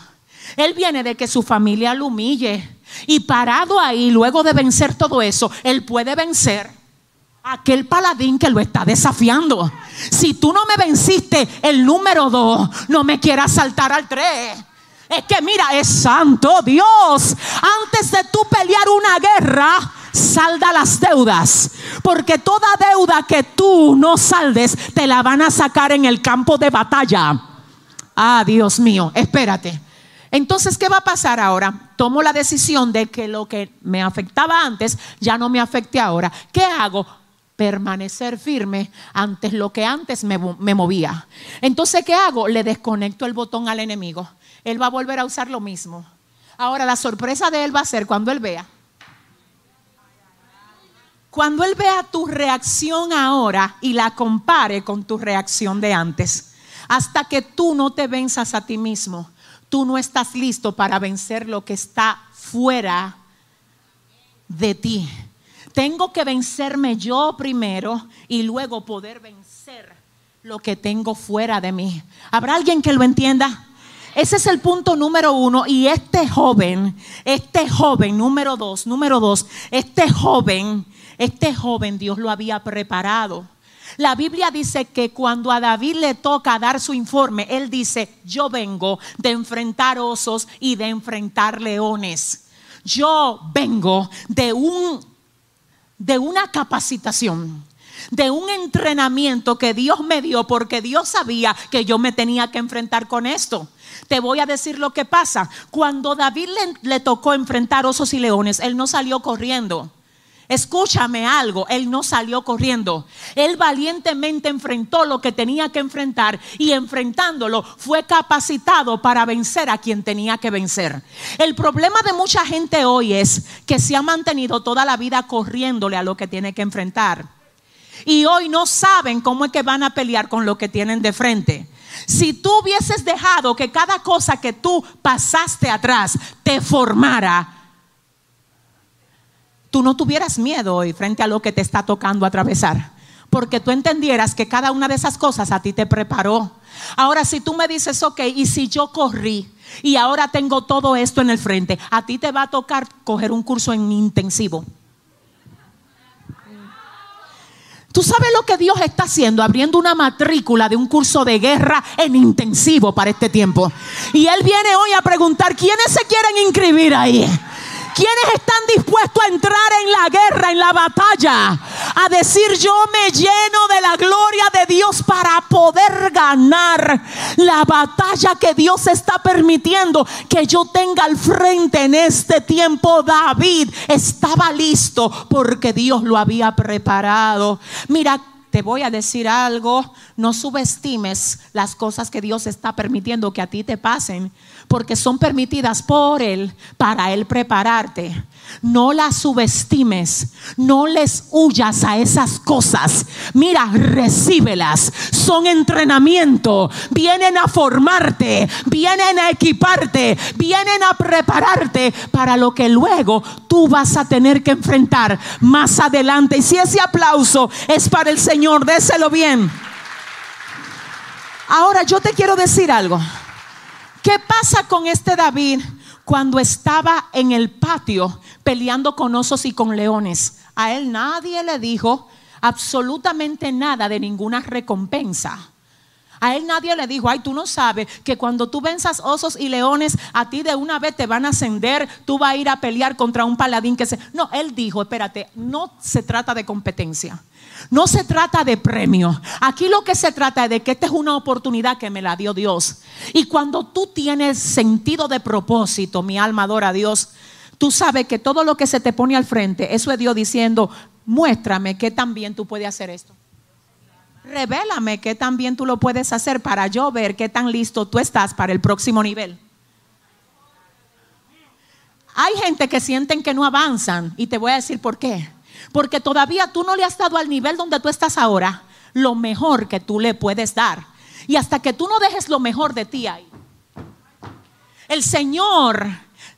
Él viene de que su familia lo humille. Y parado ahí, luego de vencer todo eso, él puede vencer aquel paladín que lo está desafiando. Si tú no me venciste el número dos, no me quieras saltar al tres. Es que mira, es santo Dios. Antes de tú pelear una guerra, salda las deudas. Porque toda deuda que tú no saldes, te la van a sacar en el campo de batalla. Ah, Dios mío, espérate. Entonces, ¿qué va a pasar ahora? Tomo la decisión de que lo que me afectaba antes ya no me afecte ahora. ¿Qué hago? Permanecer firme ante lo que antes me, movía. Entonces, ¿qué hago? Le desconecto el botón al enemigo. Él va a volver a usar lo mismo. Ahora, la sorpresa de él va a ser cuando él vea. Cuando él vea tu reacción ahora y la compare con tu reacción de antes. Hasta que tú no te venzas a ti mismo, tú no estás listo para vencer lo que está fuera de ti. Tengo que vencerme yo primero y luego poder vencer lo que tengo fuera de mí. ¿Habrá alguien que lo entienda? Ese es el punto número uno. Y este joven, este joven, número dos, número dos, este joven, este joven Dios lo había preparado. La Biblia dice que cuando a David le toca dar su informe, él dice, yo vengo de enfrentar osos y de enfrentar leones. Yo vengo de un de una capacitación, de un entrenamiento que Dios me dio porque Dios sabía que yo me tenía que enfrentar con esto. Te voy a decir lo que pasa. Cuando David le, tocó enfrentar osos y leones, él no salió corriendo. Escúchame algo, él no salió corriendo. Él valientemente enfrentó lo que tenía que enfrentar y enfrentándolo fue capacitado para vencer a quien tenía que vencer. El problema de mucha gente hoy es que se ha mantenido toda la vida corriéndole a lo que tiene que enfrentar. Y hoy no saben cómo es que van a pelear con lo que tienen de frente. Si tú hubieses dejado que cada cosa que tú pasaste atrás te formara, tú no tuvieras miedo hoy frente a lo que te está tocando atravesar. porque tú entendieras que cada una de esas cosas a ti te preparó. Ahora, si tú me dices, ok, y si yo corrí y ahora tengo todo esto en el frente, a ti te va a tocar coger un curso en intensivo. ¿Tú sabes lo que Dios está haciendo? Abriendo una matrícula de un curso de guerra en intensivo para este tiempo. Y Él viene hoy a preguntar, ¿quiénes se quieren inscribir ahí? ¿Quiénes están dispuestos a entrar en la guerra, en la batalla? A decir yo me lleno de la gloria de Dios para poder ganar la batalla que Dios está permitiendo que yo tenga al frente en este tiempo. David estaba listo porque Dios lo había preparado. Mira, te voy a decir algo, no subestimes las cosas que Dios está permitiendo que a ti te pasen porque son permitidas por Él para Él prepararte. No las subestimes, no les huyas a esas cosas. Mira, recíbelas. Son entrenamiento, vienen a formarte, vienen a equiparte, vienen a prepararte para lo que luego tú vas a tener que enfrentar más adelante. Y si ese aplauso es para el Señor, déselo bien. Ahora yo te quiero decir algo. ¿Qué pasa con este David cuando estaba en el patio peleando con osos y con leones? A él nadie le dijo absolutamente nada de ninguna recompensa. A él nadie le dijo, ay, tú no sabes que cuando tú venzas osos y leones, a ti de una vez te van a ascender, tú vas a ir a pelear contra un paladín que se... No, él dijo, espérate, no se trata de competencia. No se trata de premio. Aquí lo que se trata es de que esta es una oportunidad que me la dio Dios. Y cuando tú tienes sentido de propósito, mi alma adora a Dios, tú sabes que todo lo que se te pone al frente, eso es Dios diciendo, muéstrame que también tú puedes hacer esto. Revélame que también tú lo puedes hacer para yo ver qué tan listo tú estás para el próximo nivel. Hay gente que sienten que no avanzan y te voy a decir por qué. Porque todavía tú no le has dado al nivel donde tú estás ahora lo mejor que tú le puedes dar. Y hasta que tú no dejes lo mejor de ti ahí. El Señor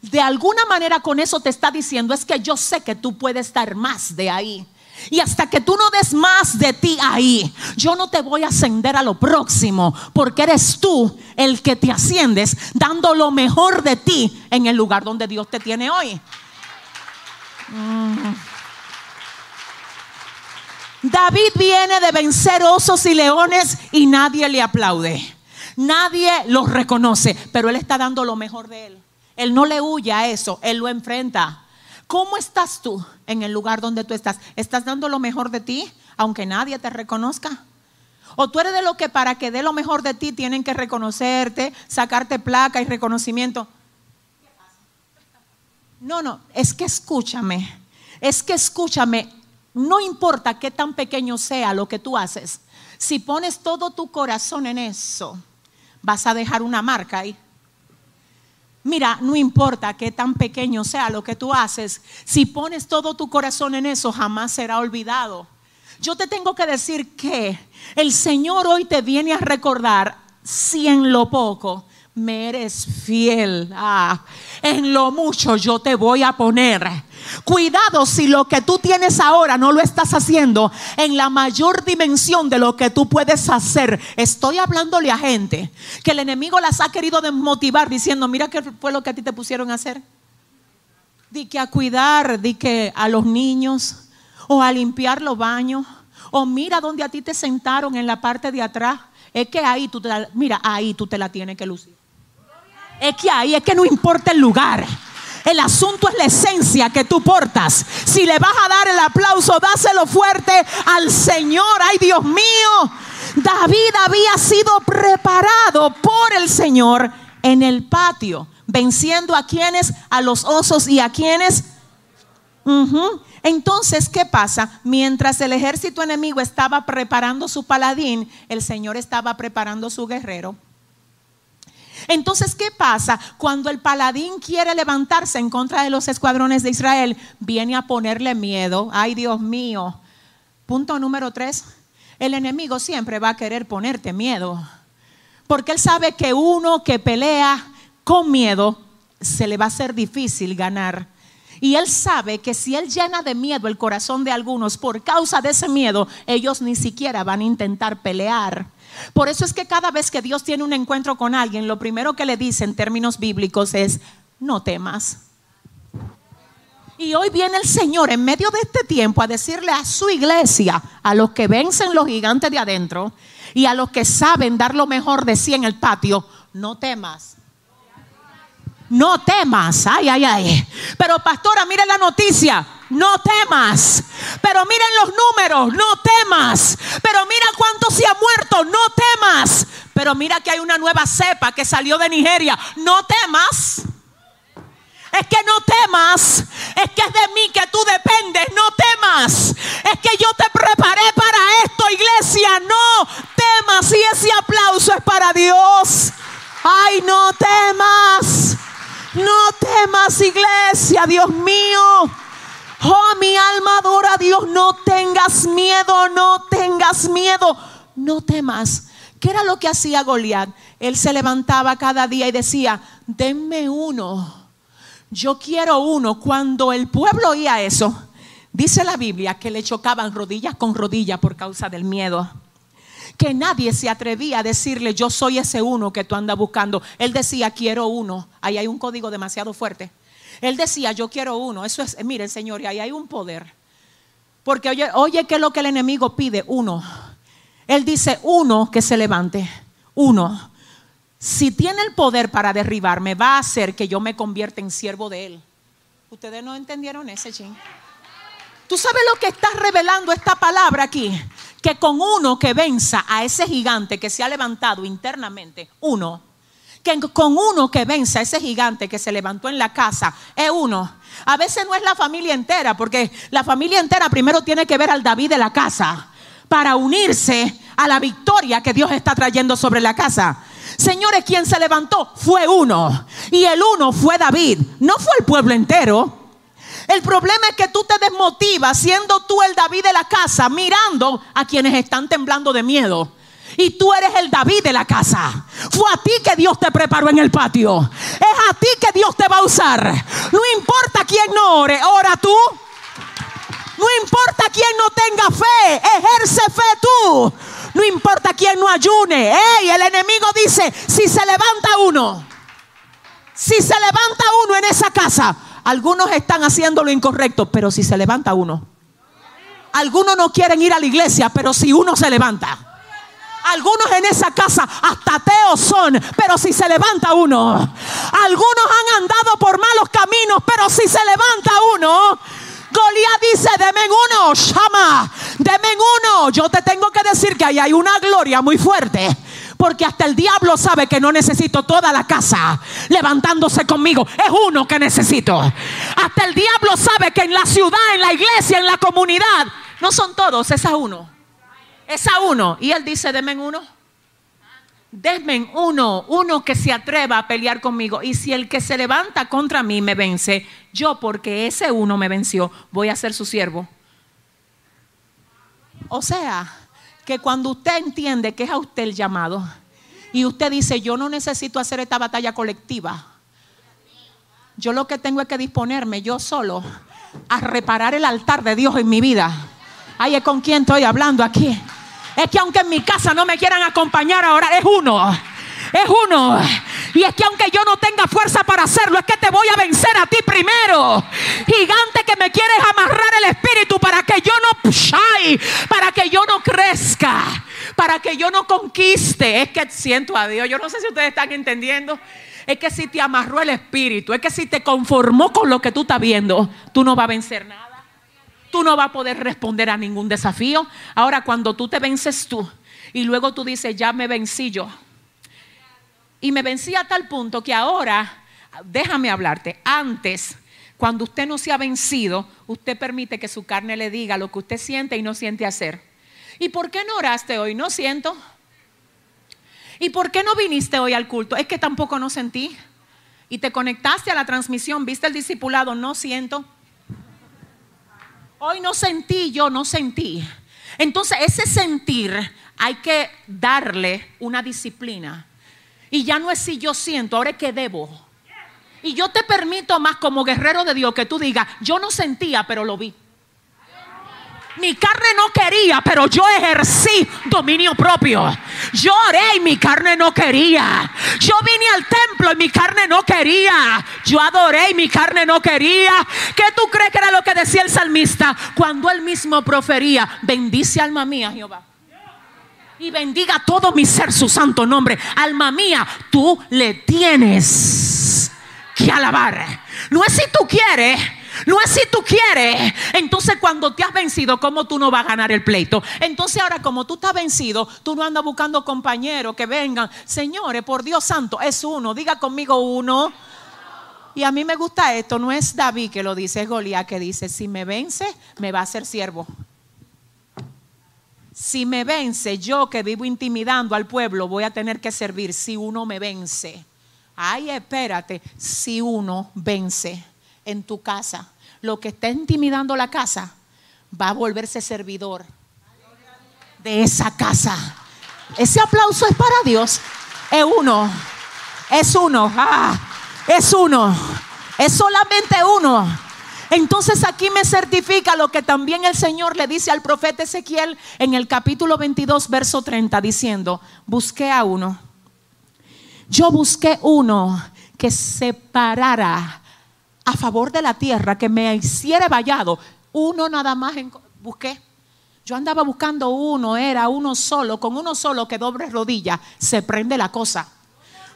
de alguna manera con eso te está diciendo es que yo sé que tú puedes dar más de ahí. Y hasta que tú no des más de ti ahí, yo no te voy a ascender a lo próximo, porque eres tú el que te asciendes dando lo mejor de ti en el lugar donde Dios te tiene hoy. Mm. David viene de vencer osos y leones y nadie le aplaude. Nadie lo reconoce, pero él está dando lo mejor de él. Él no le huye a eso, él lo enfrenta. ¿Cómo estás tú en el lugar donde tú estás? ¿Estás dando lo mejor de ti, aunque nadie te reconozca? ¿O tú eres de lo que para que dé lo mejor de ti tienen que reconocerte, sacarte placa y reconocimiento? No, no, es que escúchame, es que escúchame, no importa qué tan pequeño sea lo que tú haces, si pones todo tu corazón en eso, vas a dejar una marca ahí. Mira, no importa qué tan pequeño sea lo que tú haces, si pones todo tu corazón en eso, jamás será olvidado. Yo te tengo que decir que el Señor hoy te viene a recordar si en lo poco me eres fiel. Ah, en lo mucho yo te voy a poner. Cuidado si lo que tú tienes ahora no lo estás haciendo en la mayor dimensión de lo que tú puedes hacer. Estoy hablándole a gente que el enemigo las ha querido desmotivar diciendo, mira qué fue lo que a ti te pusieron a hacer. Di que a cuidar, di que a los niños o a limpiar los baños o mira donde a ti te sentaron en la parte de atrás. Es que ahí tú te mira, ahí tú te la tienes que lucir. Es que ahí es que no importa el lugar. El asunto es la esencia que tú portas. Si le vas a dar el aplauso, dáselo fuerte al Señor. Ay, Dios mío. David había sido preparado por el Señor en el patio, venciendo a quienes, a los osos y a quienes. Entonces, ¿qué pasa? Mientras el ejército enemigo estaba preparando su paladín, el Señor estaba preparando su guerrero. Entonces, ¿qué pasa? Cuando el paladín quiere levantarse en contra de los escuadrones de Israel, viene a ponerle miedo. Ay, Dios mío. Punto número tres. El enemigo siempre va a querer ponerte miedo. Porque él sabe que uno que pelea con miedo se le va a ser difícil ganar. Y él sabe que si él llena de miedo el corazón de algunos por causa de ese miedo, ellos ni siquiera van a intentar pelear. Por eso es que cada vez que Dios tiene un encuentro con alguien, lo primero que le dice en términos bíblicos es, no temas. Y hoy viene el Señor en medio de este tiempo a decirle a su iglesia, a los que vencen los gigantes de adentro y a los que saben dar lo mejor de sí en el patio, no temas. No temas, ay, ay, ay. Pero pastora, mire la noticia, no temas. Pero miren los números, no temas. Pero mira cuánto se ha muerto, no temas. Pero mira que hay una nueva cepa que salió de Nigeria, no temas. Es que no temas. Es que es de mí que tú dependes. No temas. Es que yo te preparé para esto, iglesia. No temas. Y ese aplauso es para Dios. Ay, no temas. No temas, iglesia. Dios mío. Oh, mi alma adora a Dios. No tengas miedo. No tengas miedo. No temas. ¿Qué era lo que hacía Goliat? Él se levantaba cada día y decía, denme uno yo quiero uno. Cuando el pueblo oía eso, dice la Biblia que le chocaban rodillas con rodillas por causa del miedo. Que nadie se atrevía a decirle, yo soy ese uno que tú andas buscando. Él decía, quiero uno. Ahí hay un código demasiado fuerte. Él decía, yo quiero uno. Eso es, miren, Señor, y ahí hay un poder. Porque oye, oye, ¿qué es lo que el enemigo pide? Uno. Él dice, uno que se levante. Uno si tiene el poder para derribarme, va a hacer que yo me convierta en siervo de él. Ustedes no entendieron ese ching. Tú sabes lo que está revelando esta palabra aquí, que con uno que venza a ese gigante que se ha levantado internamente, uno, que con uno que venza a ese gigante que se levantó en la casa, es uno. A veces no es la familia entera, porque la familia entera primero tiene que ver al David de la casa para unirse a la victoria que Dios está trayendo sobre la casa. Señores, quien se levantó fue uno. Y el uno fue David. No fue el pueblo entero. El problema es que tú te desmotivas siendo tú el David de la casa, mirando a quienes están temblando de miedo. Y tú eres el David de la casa. Fue a ti que Dios te preparó en el patio. Es a ti que Dios te va a usar. No importa quién no ore, ora tú. No importa quién no tenga fe, ejerce fe tú. No importa quién no ayune. Ey, el enemigo dice, si se levanta uno, si se levanta uno en esa casa, algunos están haciendo lo incorrecto, pero si se levanta uno. Algunos no quieren ir a la iglesia, pero si uno se levanta. Algunos en esa casa hasta ateos son, pero si se levanta uno. Algunos han andado por malos caminos, pero si se levanta uno. Goliat dice, deme uno, llama, deme uno. Yo te tengo que decir que ahí hay una gloria muy fuerte. Porque hasta el diablo sabe que no necesito toda la casa levantándose conmigo. Es uno que necesito. Hasta el diablo sabe que en la ciudad, en la iglesia, en la comunidad, no son todos, es a uno. Es a uno. Y él dice, deme uno. Denme uno, uno que se atreva a pelear conmigo. Y si el que se levanta contra mí me vence, yo porque ese uno me venció, voy a ser su siervo. O sea, que cuando usted entiende que es a usted el llamado y usted dice, yo no necesito hacer esta batalla colectiva, yo lo que tengo es que disponerme yo solo a reparar el altar de Dios en mi vida. Ay, es con quién estoy hablando aquí. Es que aunque en mi casa no me quieran acompañar ahora, es uno. Es uno. Y es que aunque yo no tenga fuerza para hacerlo, es que te voy a vencer a ti primero. Gigante que me quieres amarrar el espíritu para que yo no para que yo no crezca, para que yo no conquiste. Es que siento a Dios. Yo no sé si ustedes están entendiendo. Es que si te amarró el espíritu, es que si te conformó con lo que tú estás viendo, tú no vas a vencer nada tú no vas a poder responder a ningún desafío. Ahora, cuando tú te vences tú y luego tú dices, ya me vencí yo. Y me vencí a tal punto que ahora, déjame hablarte, antes, cuando usted no se ha vencido, usted permite que su carne le diga lo que usted siente y no siente hacer. ¿Y por qué no oraste hoy? No siento. ¿Y por qué no viniste hoy al culto? Es que tampoco no sentí. Y te conectaste a la transmisión, viste el discipulado, no siento. Hoy no sentí, yo no sentí. Entonces ese sentir hay que darle una disciplina. Y ya no es si yo siento, ahora es que debo. Y yo te permito más como guerrero de Dios que tú digas, yo no sentía, pero lo vi. Mi carne no quería, pero yo ejercí dominio propio. Yo oré y mi carne no quería. Yo vine al templo y mi carne no quería. Yo adoré y mi carne no quería. ¿Qué tú crees que era lo que decía el salmista cuando él mismo profería? Bendice alma mía, Jehová. Y bendiga todo mi ser su santo nombre. Alma mía, tú le tienes que alabar. No es si tú quieres no es si tú quieres. Entonces cuando te has vencido, ¿cómo tú no vas a ganar el pleito? Entonces ahora como tú estás vencido, tú no andas buscando compañeros que vengan. Señores, por Dios santo, es uno. Diga conmigo uno. Y a mí me gusta esto, no es David que lo dice, es Goliat que dice, si me vence, me va a ser siervo. Si me vence, yo que vivo intimidando al pueblo, voy a tener que servir si uno me vence. Ay, espérate, si uno vence en tu casa, lo que está intimidando la casa, va a volverse servidor de esa casa. Ese aplauso es para Dios. Es uno, es uno, ah, es uno, es solamente uno. Entonces aquí me certifica lo que también el Señor le dice al profeta Ezequiel en el capítulo 22, verso 30, diciendo, busqué a uno. Yo busqué uno que separara a favor de la tierra, que me hiciera vallado, uno nada más busqué. Yo andaba buscando uno, era uno solo, con uno solo que doble rodilla se prende la cosa.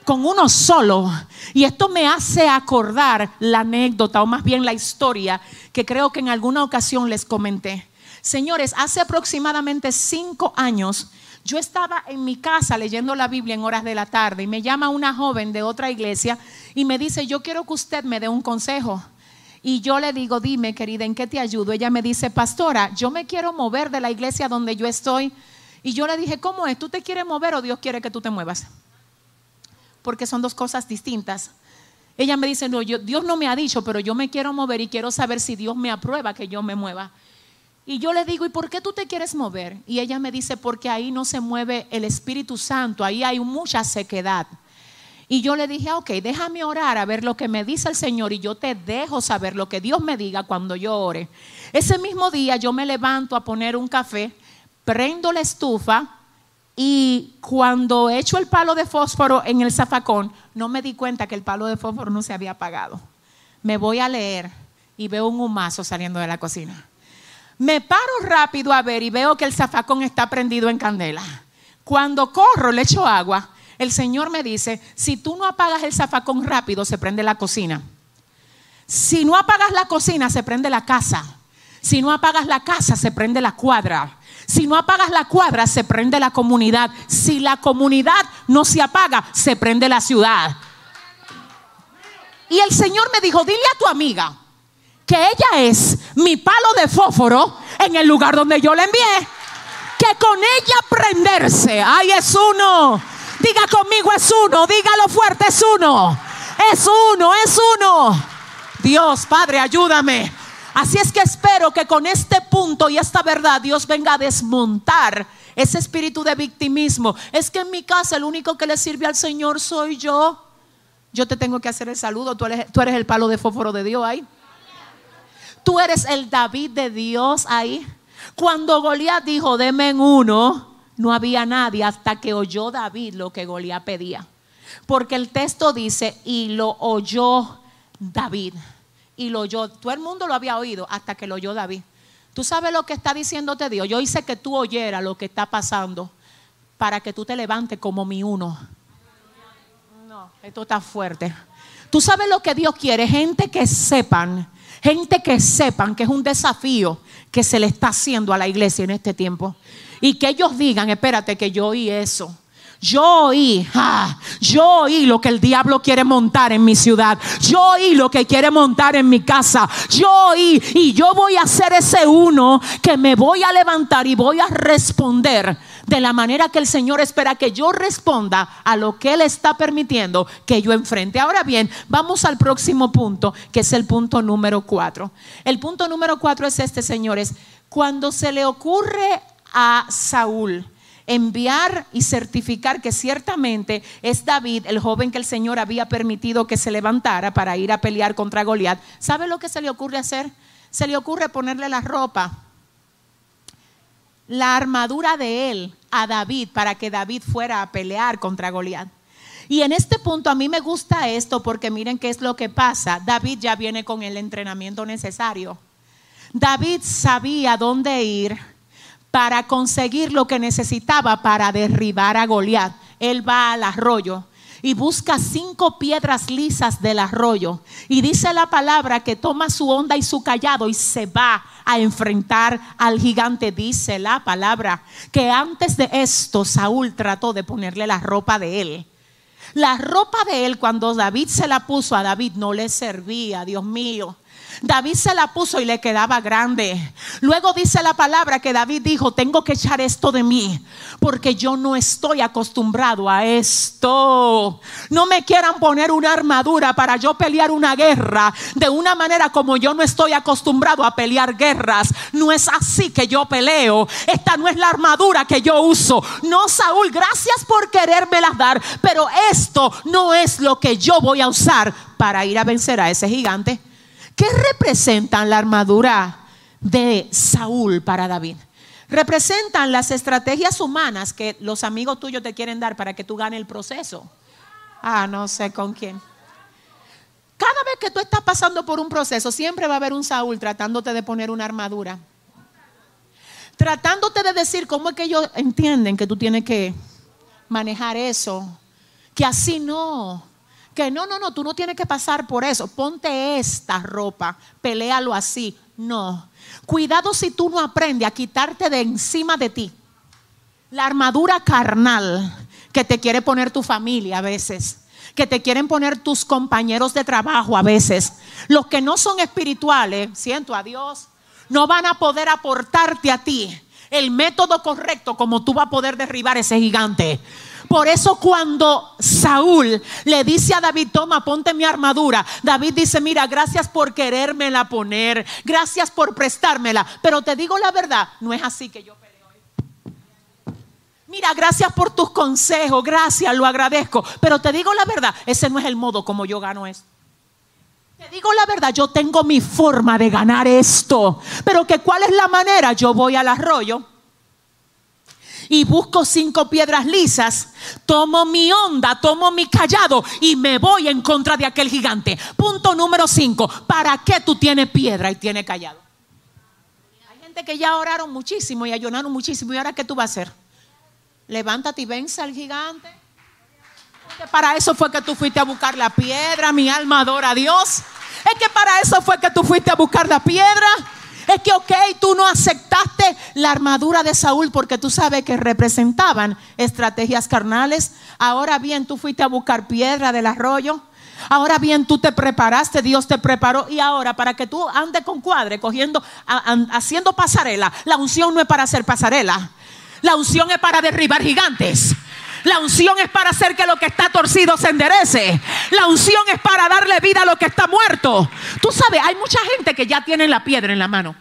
Con uno solo. Y esto me hace acordar la anécdota, o más bien la historia, que creo que en alguna ocasión les comenté. Señores, hace aproximadamente cinco años yo estaba en mi casa leyendo la Biblia en horas de la tarde y me llama una joven de otra iglesia y me dice, yo quiero que usted me dé un consejo. Y yo le digo, dime querida, ¿en qué te ayudo? Ella me dice, pastora, yo me quiero mover de la iglesia donde yo estoy. Y yo le dije, ¿cómo es? ¿Tú te quieres mover o Dios quiere que tú te muevas? Porque son dos cosas distintas. Ella me dice, no, yo, Dios no me ha dicho, pero yo me quiero mover y quiero saber si Dios me aprueba que yo me mueva. Y yo le digo, ¿y por qué tú te quieres mover? Y ella me dice, porque ahí no se mueve el Espíritu Santo, ahí hay mucha sequedad. Y yo le dije, ok, déjame orar a ver lo que me dice el Señor y yo te dejo saber lo que Dios me diga cuando yo ore. Ese mismo día yo me levanto a poner un café, prendo la estufa y cuando echo el palo de fósforo en el zafacón, no me di cuenta que el palo de fósforo no se había apagado. Me voy a leer y veo un humazo saliendo de la cocina. Me paro rápido a ver y veo que el zafacón está prendido en candela. Cuando corro, le echo agua. El Señor me dice, si tú no apagas el zafacón rápido, se prende la cocina. Si no apagas la cocina, se prende la casa. Si no apagas la casa, se prende la cuadra. Si no apagas la cuadra, se prende la comunidad. Si la comunidad no se apaga, se prende la ciudad. Y el Señor me dijo, dile a tu amiga, que ella es mi palo de fósforo en el lugar donde yo le envié. Que con ella prenderse, ay es uno. Diga conmigo es uno, dígalo fuerte es uno. Es uno, es uno. Dios, Padre, ayúdame. Así es que espero que con este punto y esta verdad Dios venga a desmontar ese espíritu de victimismo. Es que en mi casa el único que le sirve al Señor soy yo. Yo te tengo que hacer el saludo, tú eres, el palo de fósforo de Dios ahí. Tú eres el David de Dios ahí. Cuando Goliat dijo, deme en uno, no había nadie hasta que oyó David lo que Goliat pedía. Porque el texto dice, y lo oyó David. Y lo oyó, todo el mundo lo había oído hasta que lo oyó David. Tú sabes lo que está diciéndote Dios. Yo hice que tú oyeras lo que está pasando para que tú te levantes como mi uno. No, esto está fuerte. Tú sabes lo que Dios quiere, gente que sepan Gente que sepan que es un desafío que se le está haciendo a la iglesia en este tiempo. Y que ellos digan, espérate que yo oí eso. Yo oí, yo oí lo que el diablo quiere montar en mi ciudad. Yo oí lo que quiere montar en mi casa. Yo oí y yo voy a ser ese uno que me voy a levantar y voy a responder de la manera que el Señor espera que yo responda a lo que Él está permitiendo que yo enfrente. Ahora bien, vamos al próximo punto, que es el punto número cuatro. El punto número cuatro es este, señores. Cuando se le ocurre a Saúl enviar y certificar que ciertamente es David, el joven que el Señor había permitido que se levantara para ir a pelear contra Goliat. ¿Sabe lo que se le ocurre hacer? Se le ocurre ponerle la ropa, la armadura de él a David para que David fuera a pelear contra Goliat. Y en este punto a mí me gusta esto porque miren qué es lo que pasa. David ya viene con el entrenamiento necesario. David sabía dónde ir para conseguir lo que necesitaba para derribar a Goliat. Él va al arroyo y busca cinco piedras lisas del arroyo. Y dice la palabra que toma su onda y su callado y se va a enfrentar al gigante. Dice la palabra que antes de esto Saúl trató de ponerle la ropa de él. La ropa de él cuando David se la puso a David no le servía, Dios mío. David se la puso y le quedaba grande. Luego dice la palabra que David dijo, tengo que echar esto de mí, porque yo no estoy acostumbrado a esto. No me quieran poner una armadura para yo pelear una guerra de una manera como yo no estoy acostumbrado a pelear guerras. No es así que yo peleo. Esta no es la armadura que yo uso. No, Saúl, gracias por querérmelas dar, pero esto no es lo que yo voy a usar para ir a vencer a ese gigante. ¿Qué representan la armadura de Saúl para David? Representan las estrategias humanas que los amigos tuyos te quieren dar para que tú ganes el proceso. Ah, no sé con quién. Cada vez que tú estás pasando por un proceso, siempre va a haber un Saúl tratándote de poner una armadura. Tratándote de decir cómo es que ellos entienden que tú tienes que manejar eso. Que así no. Que no, no, no, tú no tienes que pasar por eso. Ponte esta ropa, pelealo así. No. Cuidado si tú no aprendes a quitarte de encima de ti la armadura carnal que te quiere poner tu familia a veces, que te quieren poner tus compañeros de trabajo a veces. Los que no son espirituales, siento a Dios, no van a poder aportarte a ti el método correcto como tú vas a poder derribar ese gigante. Por eso cuando Saúl le dice a David, toma, ponte mi armadura, David dice, mira, gracias por querérmela poner, gracias por prestármela, pero te digo la verdad, no es así que yo. Mira, gracias por tus consejos, gracias, lo agradezco, pero te digo la verdad, ese no es el modo como yo gano esto. Te digo la verdad, yo tengo mi forma de ganar esto, pero que cuál es la manera, yo voy al arroyo y busco cinco piedras lisas, tomo mi onda, tomo mi callado y me voy en contra de aquel gigante. Punto número cinco, ¿para qué tú tienes piedra y tienes callado? Hay gente que ya oraron muchísimo y ayunaron muchísimo y ahora ¿qué tú vas a hacer? Levántate y vence al gigante. Porque para eso fue que tú fuiste a buscar la piedra, mi alma adora a Dios. Es que para eso fue que tú fuiste a buscar la piedra. Es que, ok, tú no aceptaste la armadura de Saúl porque tú sabes que representaban estrategias carnales. Ahora bien, tú fuiste a buscar piedra del arroyo. Ahora bien, tú te preparaste, Dios te preparó. Y ahora, para que tú andes con cuadre, cogiendo, haciendo pasarela, la unción no es para hacer pasarela. La unción es para derribar gigantes. La unción es para hacer que lo que está torcido se enderece. La unción es para darle vida a lo que está muerto. Tú sabes, hay mucha gente que ya tiene la piedra en la mano.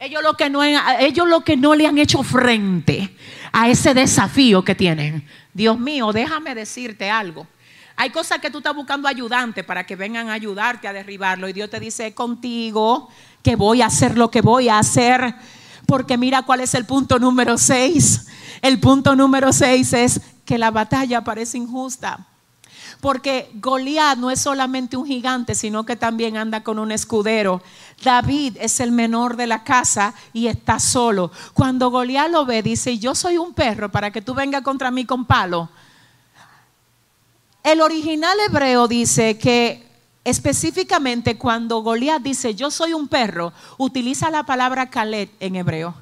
Ellos lo que no, ellos lo que no le han hecho frente a ese desafío que tienen. Dios mío, déjame decirte algo. Hay cosas que tú estás buscando ayudantes para que vengan a ayudarte a derribarlo. Y Dios te dice contigo que voy a hacer lo que voy a hacer. Porque mira cuál es el punto número 6. El punto número 6 es que la batalla parece injusta. Porque Goliat no es solamente un gigante, sino que también anda con un escudero. David es el menor de la casa y está solo. Cuando Goliat lo ve, dice, yo soy un perro para que tú vengas contra mí con palo. El original hebreo dice que específicamente cuando Goliat dice, yo soy un perro, utiliza la palabra Kalet en hebreo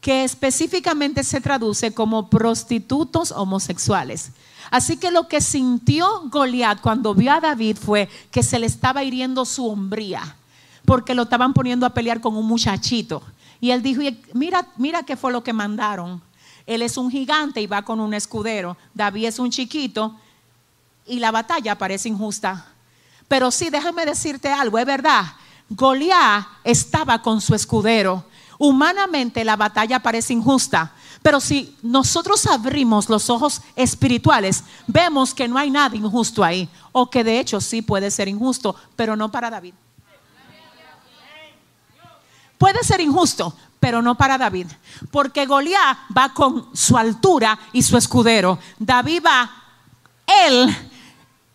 que específicamente se traduce como prostitutos homosexuales. Así que lo que sintió Goliat cuando vio a David fue que se le estaba hiriendo su hombría, porque lo estaban poniendo a pelear con un muchachito. Y él dijo, mira, mira qué fue lo que mandaron. Él es un gigante y va con un escudero. David es un chiquito y la batalla parece injusta. Pero sí, déjame decirte algo, es verdad. Goliat estaba con su escudero Humanamente la batalla parece injusta, pero si nosotros abrimos los ojos espirituales, vemos que no hay nada injusto ahí, o que de hecho sí puede ser injusto, pero no para David. Puede ser injusto, pero no para David, porque Goliat va con su altura y su escudero. David va él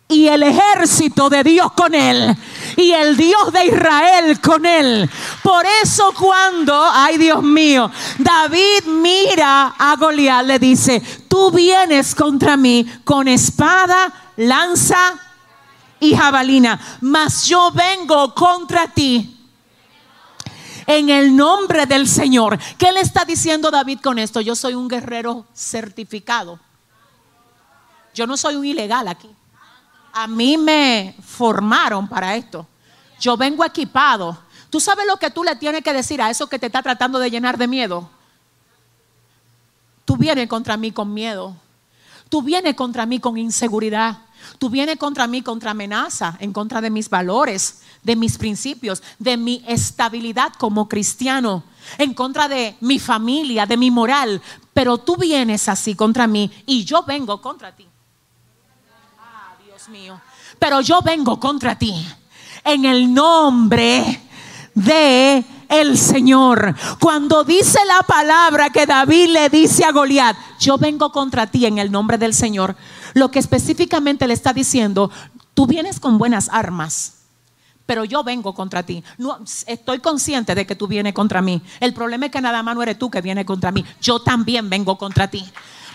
y el ejército de Dios con él y el Dios de Israel con él. Por eso cuando, ay Dios mío, David mira a Goliat, le dice, tú vienes contra mí con espada, lanza y jabalina, mas yo vengo contra ti en el nombre del Señor. ¿Qué le está diciendo David con esto? Yo soy un guerrero certificado. Yo no soy un ilegal aquí. A mí me formaron para esto. Yo vengo equipado. ¿Tú sabes lo que tú le tienes que decir a eso que te está tratando de llenar de miedo? Tú vienes contra mí con miedo. Tú vienes contra mí con inseguridad. Tú vienes contra mí contra amenaza, en contra de mis valores, de mis principios, de mi estabilidad como cristiano, en contra de mi familia, de mi moral. Pero tú vienes así contra mí y yo vengo contra ti mío. Pero yo vengo contra ti en el nombre de el Señor. Cuando dice la palabra que David le dice a Goliat, yo vengo contra ti en el nombre del Señor. Lo que específicamente le está diciendo, tú vienes con buenas armas. Pero yo vengo contra ti. No, estoy consciente de que tú vienes contra mí. El problema es que nada más no eres tú que viene contra mí. Yo también vengo contra ti.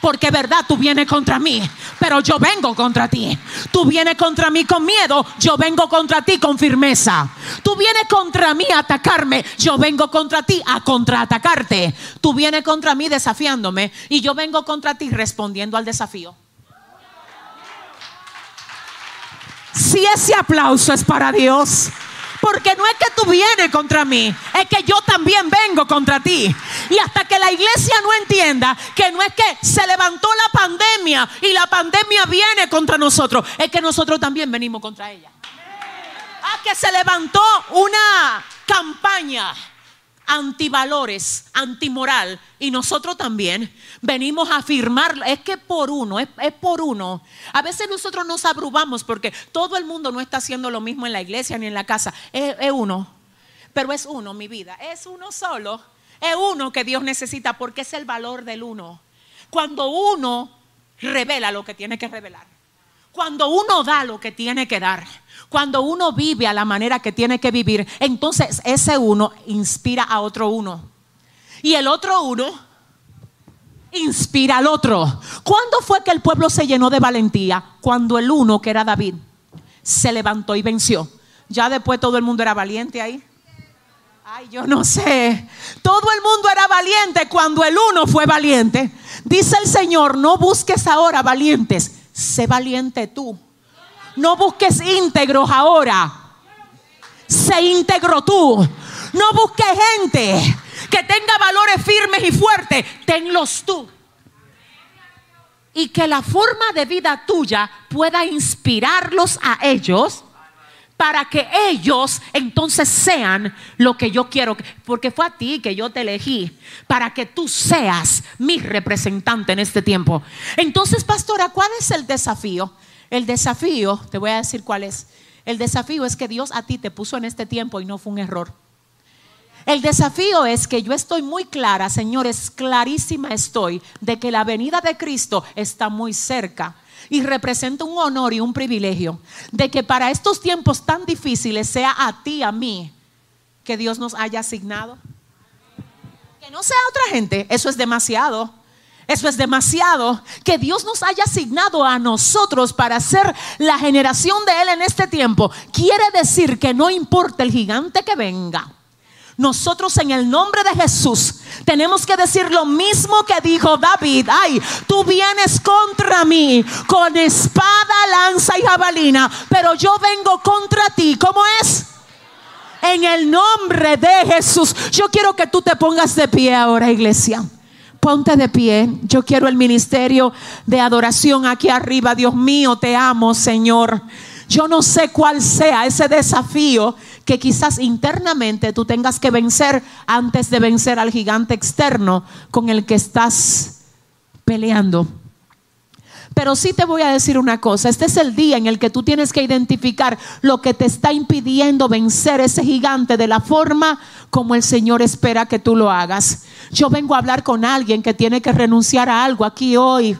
Porque verdad, tú vienes contra mí, pero yo vengo contra ti. Tú vienes contra mí con miedo, yo vengo contra ti con firmeza. Tú vienes contra mí a atacarme, yo vengo contra ti a contraatacarte. Tú vienes contra mí desafiándome y yo vengo contra ti respondiendo al desafío. Si ese aplauso es para Dios. Porque no es que tú vienes contra mí, es que yo también vengo contra ti. Y hasta que la iglesia no entienda que no es que se levantó la pandemia y la pandemia viene contra nosotros, es que nosotros también venimos contra ella. Ah, que se levantó una campaña antivalores, antimoral, y nosotros también venimos a afirmar, es que por uno, es, por uno. A veces nosotros nos abrumamos porque todo el mundo no está haciendo lo mismo en la iglesia ni en la casa, es uno, pero es uno, mi vida, es uno solo, es uno que Dios necesita porque es el valor del uno. Cuando uno revela lo que tiene que revelar, cuando uno da lo que tiene que dar cuando uno vive a la manera que tiene que vivir, entonces ese uno inspira a otro uno. Y el otro uno inspira al otro. ¿Cuándo fue que el pueblo se llenó de valentía? Cuando el uno, que era David, se levantó y venció. Ya después todo el mundo era valiente ahí. Ay, yo no sé. Todo el mundo era valiente cuando el uno fue valiente. Dice el Señor, no busques ahora valientes, sé valiente tú. No busques íntegros ahora. Sé íntegro tú. No busques gente que tenga valores firmes y fuertes. Tenlos tú. Y que la forma de vida tuya pueda inspirarlos a ellos para que ellos entonces sean lo que yo quiero. Porque fue a ti que yo te elegí, para que tú seas mi representante en este tiempo. Entonces, pastora, ¿cuál es el desafío? El desafío, te voy a decir cuál es. El desafío es que Dios a ti te puso en este tiempo y no fue un error. El desafío es que yo estoy muy clara, señores, clarísima estoy de que la venida de Cristo está muy cerca y representa un honor y un privilegio de que para estos tiempos tan difíciles sea a ti, a mí, que Dios nos haya asignado. Que no sea otra gente, eso es demasiado. Eso es demasiado. Que Dios nos haya asignado a nosotros para ser la generación de Él en este tiempo. Quiere decir que no importa el gigante que venga. Nosotros en el nombre de Jesús tenemos que decir lo mismo que dijo David. Ay, tú vienes contra mí con espada, lanza y jabalina, pero yo vengo contra ti. ¿Cómo es? En el nombre de Jesús. Yo quiero que tú te pongas de pie ahora, iglesia. Ponte de pie. Yo quiero el ministerio de adoración aquí arriba. Dios mío, te amo, Señor. Yo no sé cuál sea ese desafío que quizás internamente tú tengas que vencer antes de vencer al gigante externo con el que estás peleando. Pero sí te voy a decir una cosa, este es el día en el que tú tienes que identificar lo que te está impidiendo vencer ese gigante de la forma como el Señor espera que tú lo hagas. Yo vengo a hablar con alguien que tiene que renunciar a algo aquí hoy,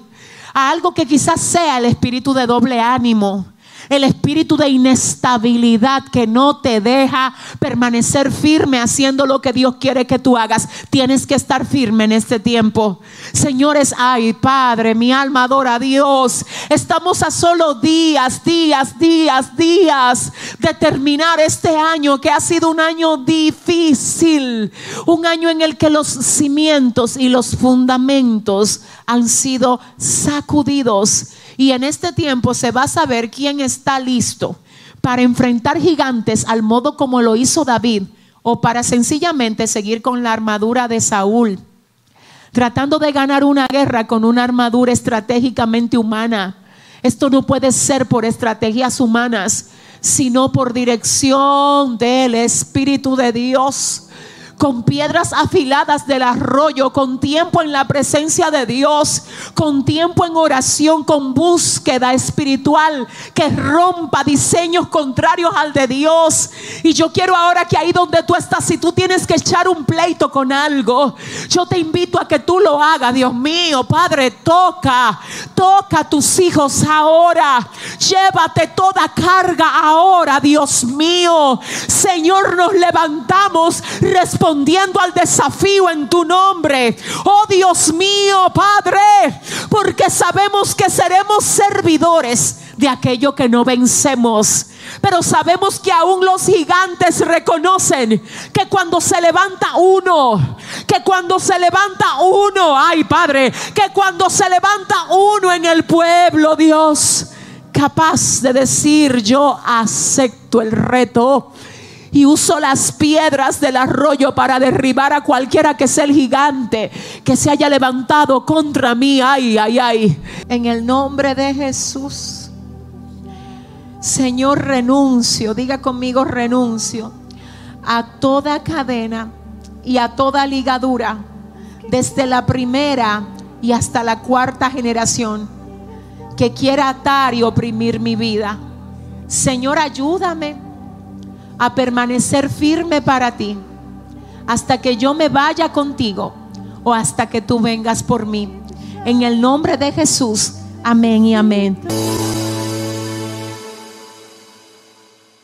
a algo que quizás sea el espíritu de doble ánimo el espíritu de inestabilidad que no te deja permanecer firme haciendo lo que Dios quiere que tú hagas. Tienes que estar firme en este tiempo. Señores, ay Padre, mi alma adora a Dios. Estamos a solo días, días, días, días de terminar este año que ha sido un año difícil. Un año en el que los cimientos y los fundamentos han sido sacudidos y en este tiempo se va a saber quién está listo para enfrentar gigantes al modo como lo hizo David o para sencillamente seguir con la armadura de Saúl, tratando de ganar una guerra con una armadura estratégicamente humana. Esto no puede ser por estrategias humanas, sino por dirección del Espíritu de Dios con piedras afiladas del arroyo, con tiempo en la presencia de Dios, con tiempo en oración, con búsqueda espiritual que rompa diseños contrarios al de Dios. Y yo quiero ahora que ahí donde tú estás, si tú tienes que echar un pleito con algo, yo te invito a que tú lo hagas, Dios mío, Padre, toca, toca a tus hijos ahora, llévate toda carga ahora, Dios mío. Señor, nos levantamos respondiendo respondiendo al desafío en tu nombre. Oh Dios mío, Padre, porque sabemos que seremos servidores de aquello que no vencemos. Pero sabemos que aún los gigantes reconocen que cuando se levanta uno, que cuando se levanta uno, ay Padre, que cuando se levanta uno en el pueblo, Dios, capaz de decir yo acepto el reto y uso las piedras del arroyo para derribar a cualquiera que sea el gigante que se haya levantado contra mí. Ay, ay, ay. En el nombre de Jesús. Señor, renuncio, diga conmigo, renuncio a toda cadena y a toda ligadura, desde la primera y hasta la cuarta generación, que quiera atar y oprimir mi vida. Señor, ayúdame a permanecer firme para ti hasta que yo me vaya contigo o hasta que tú vengas por mí. En el nombre de Jesús, amén y amén.